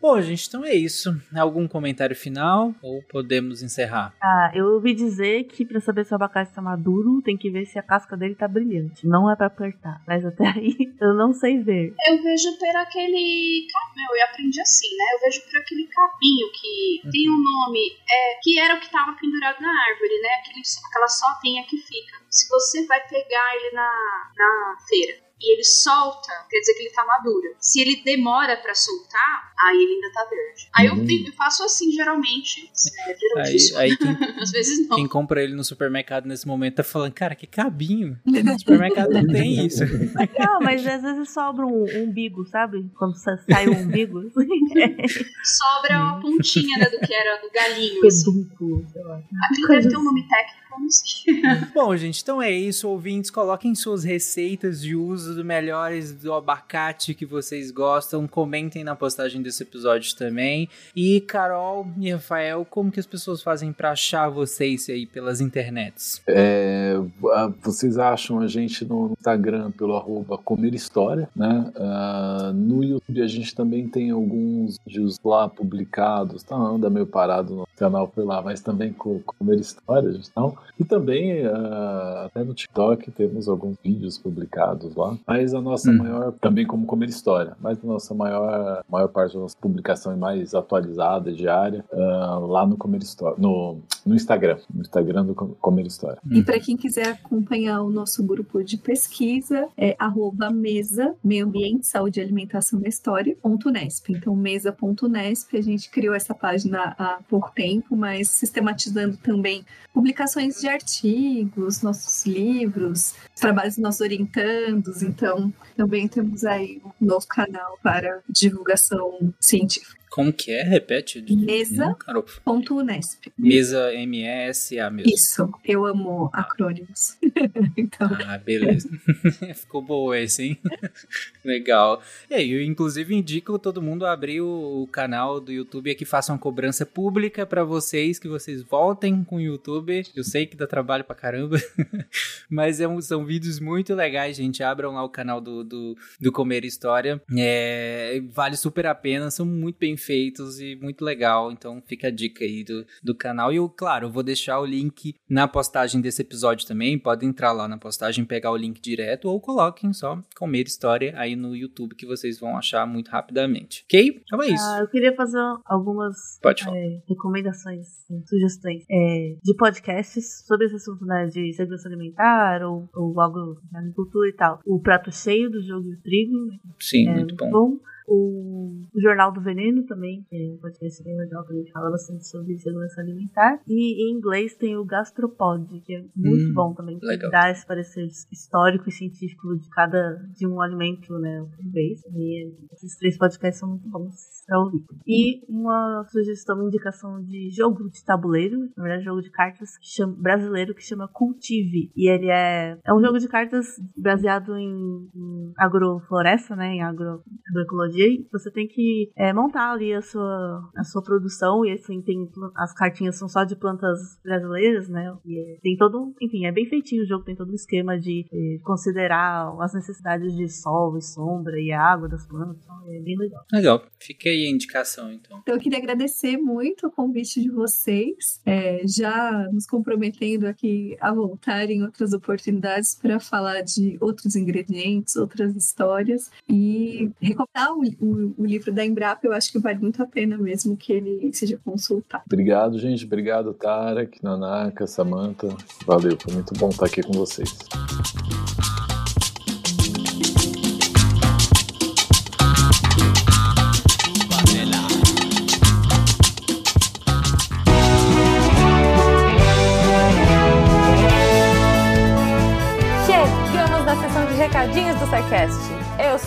Speaker 1: Bom, gente, então é isso. Algum comentário final ou podemos encerrar?
Speaker 2: Ah, eu ouvi dizer que pra saber se o abacate tá maduro, tem que ver se a casca dele tá brilhante. Não é pra apertar. Mas até *laughs* aí eu não sei ver.
Speaker 3: Eu vejo por aquele. ca- Meu, eu aprendi assim, né? Eu vejo por aquele cabinho que tem um nome, é, que era o que tava pendurado na árvore, né? Aquele, aquela sotinha que fica. Se você vai pegar ele na, na feira e ele solta, quer dizer que ele tá maduro. Se ele demora pra soltar, aí ele ainda tá verde. Aí eu,
Speaker 5: Uhum.
Speaker 3: eu faço assim, geralmente. É, geralmente
Speaker 1: Aí, aí quem, *laughs*
Speaker 3: Às vezes não.
Speaker 1: quem compra ele no supermercado nesse momento tá falando, cara, que cabinho. *laughs* No supermercado não tem *laughs* isso.
Speaker 2: Não, mas às vezes sobra um umbigo, sabe? Quando sa- sai o umbigo.
Speaker 3: Sobra uma pontinha né, do que era do galinho. Assim.
Speaker 2: Pedúnculo, sei lá.
Speaker 3: Aquilo deve ter um nome técnico, sei. *laughs*
Speaker 1: Bom, gente, então é isso. Ouvintes, coloquem suas receitas de uso do melhores do abacate que vocês gostam. Comentem na postagem desse episódio também. E Carol e Rafael, como que as pessoas fazem pra achar vocês aí pelas internets?
Speaker 5: É, vocês acham a gente no Instagram pelo arroba Comer História, né? Ah, no YouTube a gente também tem alguns vídeos lá publicados, tá? Anda meio parado no canal por lá, mas também com Comer Histórias, então. E também ah, até no TikTok temos alguns vídeos publicados lá. Mas a nossa
Speaker 1: Hum.
Speaker 5: maior, também como Comer História, mas a nossa maior, maior parte da nossa publicação é mais atualizada, diária, ah, lá no Comer História, no, no Instagram, no Instagram do Com- Comer História.
Speaker 4: E para quem quiser acompanhar o nosso grupo de pesquisa, é arroba mesa, meio ambiente, saúde e alimentação na história, ponto Nesp. Então, mesa.nesp, a gente criou essa página há pouco tempo, mas sistematizando também publicações de artigos, nossos livros, trabalhos nossos orientandos. Então, também temos aí um novo canal para divulgação científica.
Speaker 1: Como que é? Repete.
Speaker 4: Mesa.
Speaker 1: Não, Carol.
Speaker 4: Ponto Nesp.
Speaker 1: Mesa M-E-S-A mesmo.
Speaker 4: Isso, eu amo acrônimos. *laughs* então,
Speaker 1: Ah, beleza. *laughs* Ficou boa esse, hein? *laughs* Legal. E aí, eu inclusive indico todo mundo abrir o, canal do YouTube aqui, façam uma cobrança pública pra vocês, que vocês voltem com o YouTube. Eu sei que dá trabalho pra caramba, mas é um- são vídeos muito legais, gente. Abram lá o canal do, do, do Comer História. É, vale super a pena, são muito bem feitos e muito legal. Então fica a dica aí do, do canal. E eu, claro, eu vou deixar o link na postagem desse episódio também. Podem entrar lá na postagem, pegar o link direto ou coloquem só Comer História aí no YouTube que vocês vão achar muito rapidamente. Ok? Então é isso.
Speaker 2: Ah, eu queria fazer algumas é, recomendações, é, sugestões é, de podcasts sobre esse assunto né, de segurança alimentar ou, ou algo de agricultura e tal. O Prato Cheio do Jogo do Trigo
Speaker 1: Sim,
Speaker 2: é
Speaker 1: muito bom.
Speaker 2: o, o Jornal do Veneno também, que é um podcast bem legal, gente fala bastante sobre segurança alimentar. E em inglês tem o Gastropod, que é muito
Speaker 1: Hum,
Speaker 2: bom também, que
Speaker 1: legal.
Speaker 2: dá esse parecer histórico e científico de cada de um alimento, né, por vez. E esses três podcasts são muito bons pra ouvir. E uma sugestão, uma indicação de jogo de tabuleiro, na verdade, jogo de cartas que chama- brasileiro que chama Cultive. E ele é, é um jogo de cartas baseado em, em agrofloresta, né, em agro, agroecologia. E você tem que é, montar ali a sua, a sua produção e assim, tem, as cartinhas são só de plantas brasileiras, né? E é- tem todo, um- enfim, é bem feitinho o jogo, tem todo um esquema de eh, considerar as necessidades de sol e sombra e água das plantas. Então, é bem legal.
Speaker 1: Legal. Fica aí a indicação, então.
Speaker 4: Então, eu queria agradecer muito o convite de vocês, é, já nos comprometendo aqui a voltar em outras oportunidades para falar de outros ingredientes, outras histórias e recomendar o, o- o livro da Embrapa. Eu acho que vale muito a pena mesmo que ele seja consultado.
Speaker 5: Obrigado, gente. Obrigado, Tarek, Nanaka, Samantha. Valeu, foi muito bom estar aqui com vocês.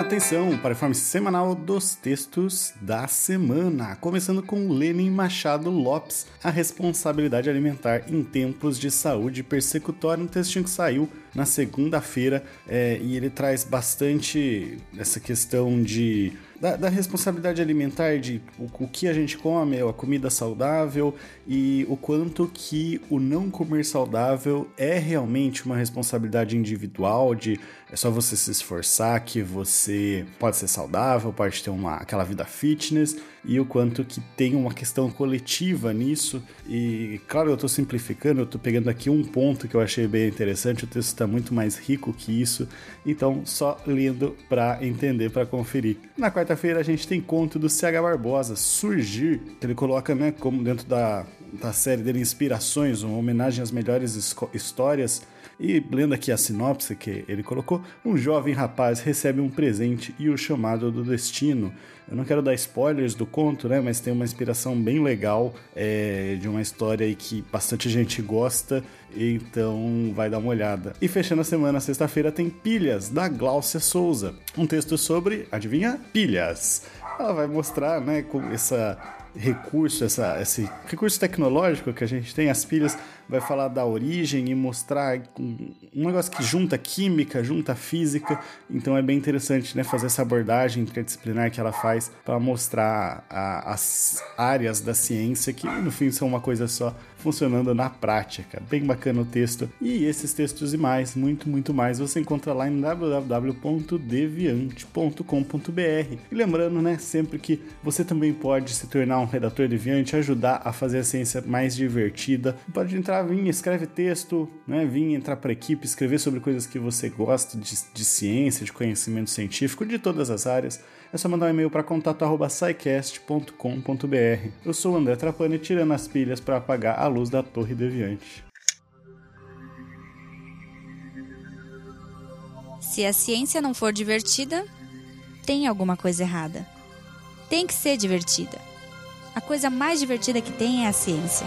Speaker 11: Atenção para a informe semanal dos textos da semana, começando com Lenin Machado Lopes, a responsabilidade alimentar em tempos de saúde persecutória, um textinho que saiu na segunda-feira é, e ele traz bastante essa questão de da, da responsabilidade alimentar de o, o que a gente come, a comida saudável e o quanto que o não comer saudável é realmente uma responsabilidade individual de é só você se esforçar que você pode ser saudável, pode ter uma, aquela vida fitness e o quanto que tem uma questão coletiva nisso. E claro, eu estou simplificando, eu estou pegando aqui um ponto que eu achei bem interessante, o texto está muito mais rico que isso, então só lendo para entender, para conferir. Na quarta-feira a gente tem conto do CH Barbosa, Surgir, que ele coloca né, como dentro da, da série dele Inspirações, uma homenagem às melhores histórias. E lendo aqui a sinopse que ele colocou, um jovem rapaz recebe um presente e o chamado do destino. Eu não quero dar spoilers do conto, né? Mas tem uma inspiração bem legal é, de uma história que bastante gente gosta, então vai dar uma olhada. E fechando a semana, sexta-feira, tem Pilhas, da Gláucia Souza. Um texto sobre, adivinha? Pilhas. Ela vai mostrar, né, com essa recurso, essa, esse recurso tecnológico que a gente tem, as pilhas, vai falar da origem e mostrar um negócio que junta química, junta física, então é bem interessante né, fazer essa abordagem interdisciplinar que ela faz para mostrar a- as áreas da ciência que no fim são uma coisa só funcionando na prática. Bem bacana o texto. E esses textos e mais, muito, muito mais, você encontra lá em www.deviante.com.br. E lembrando, né, sempre que você também pode se tornar um redator deviante, ajudar a fazer a ciência mais divertida. Pode entrar, vir, escreve texto, né, vir entrar para equipe, escrever sobre coisas que você gosta de, de ciência, de conhecimento científico, de todas as áreas. É só mandar um e-mail para contato@scicast.com.br. Eu sou o André Trapani, tirando as pilhas para apagar a luz da Torre Deviante.
Speaker 6: Se a ciência não for divertida, tem alguma coisa errada. Tem que ser divertida. A coisa mais divertida que tem é a ciência.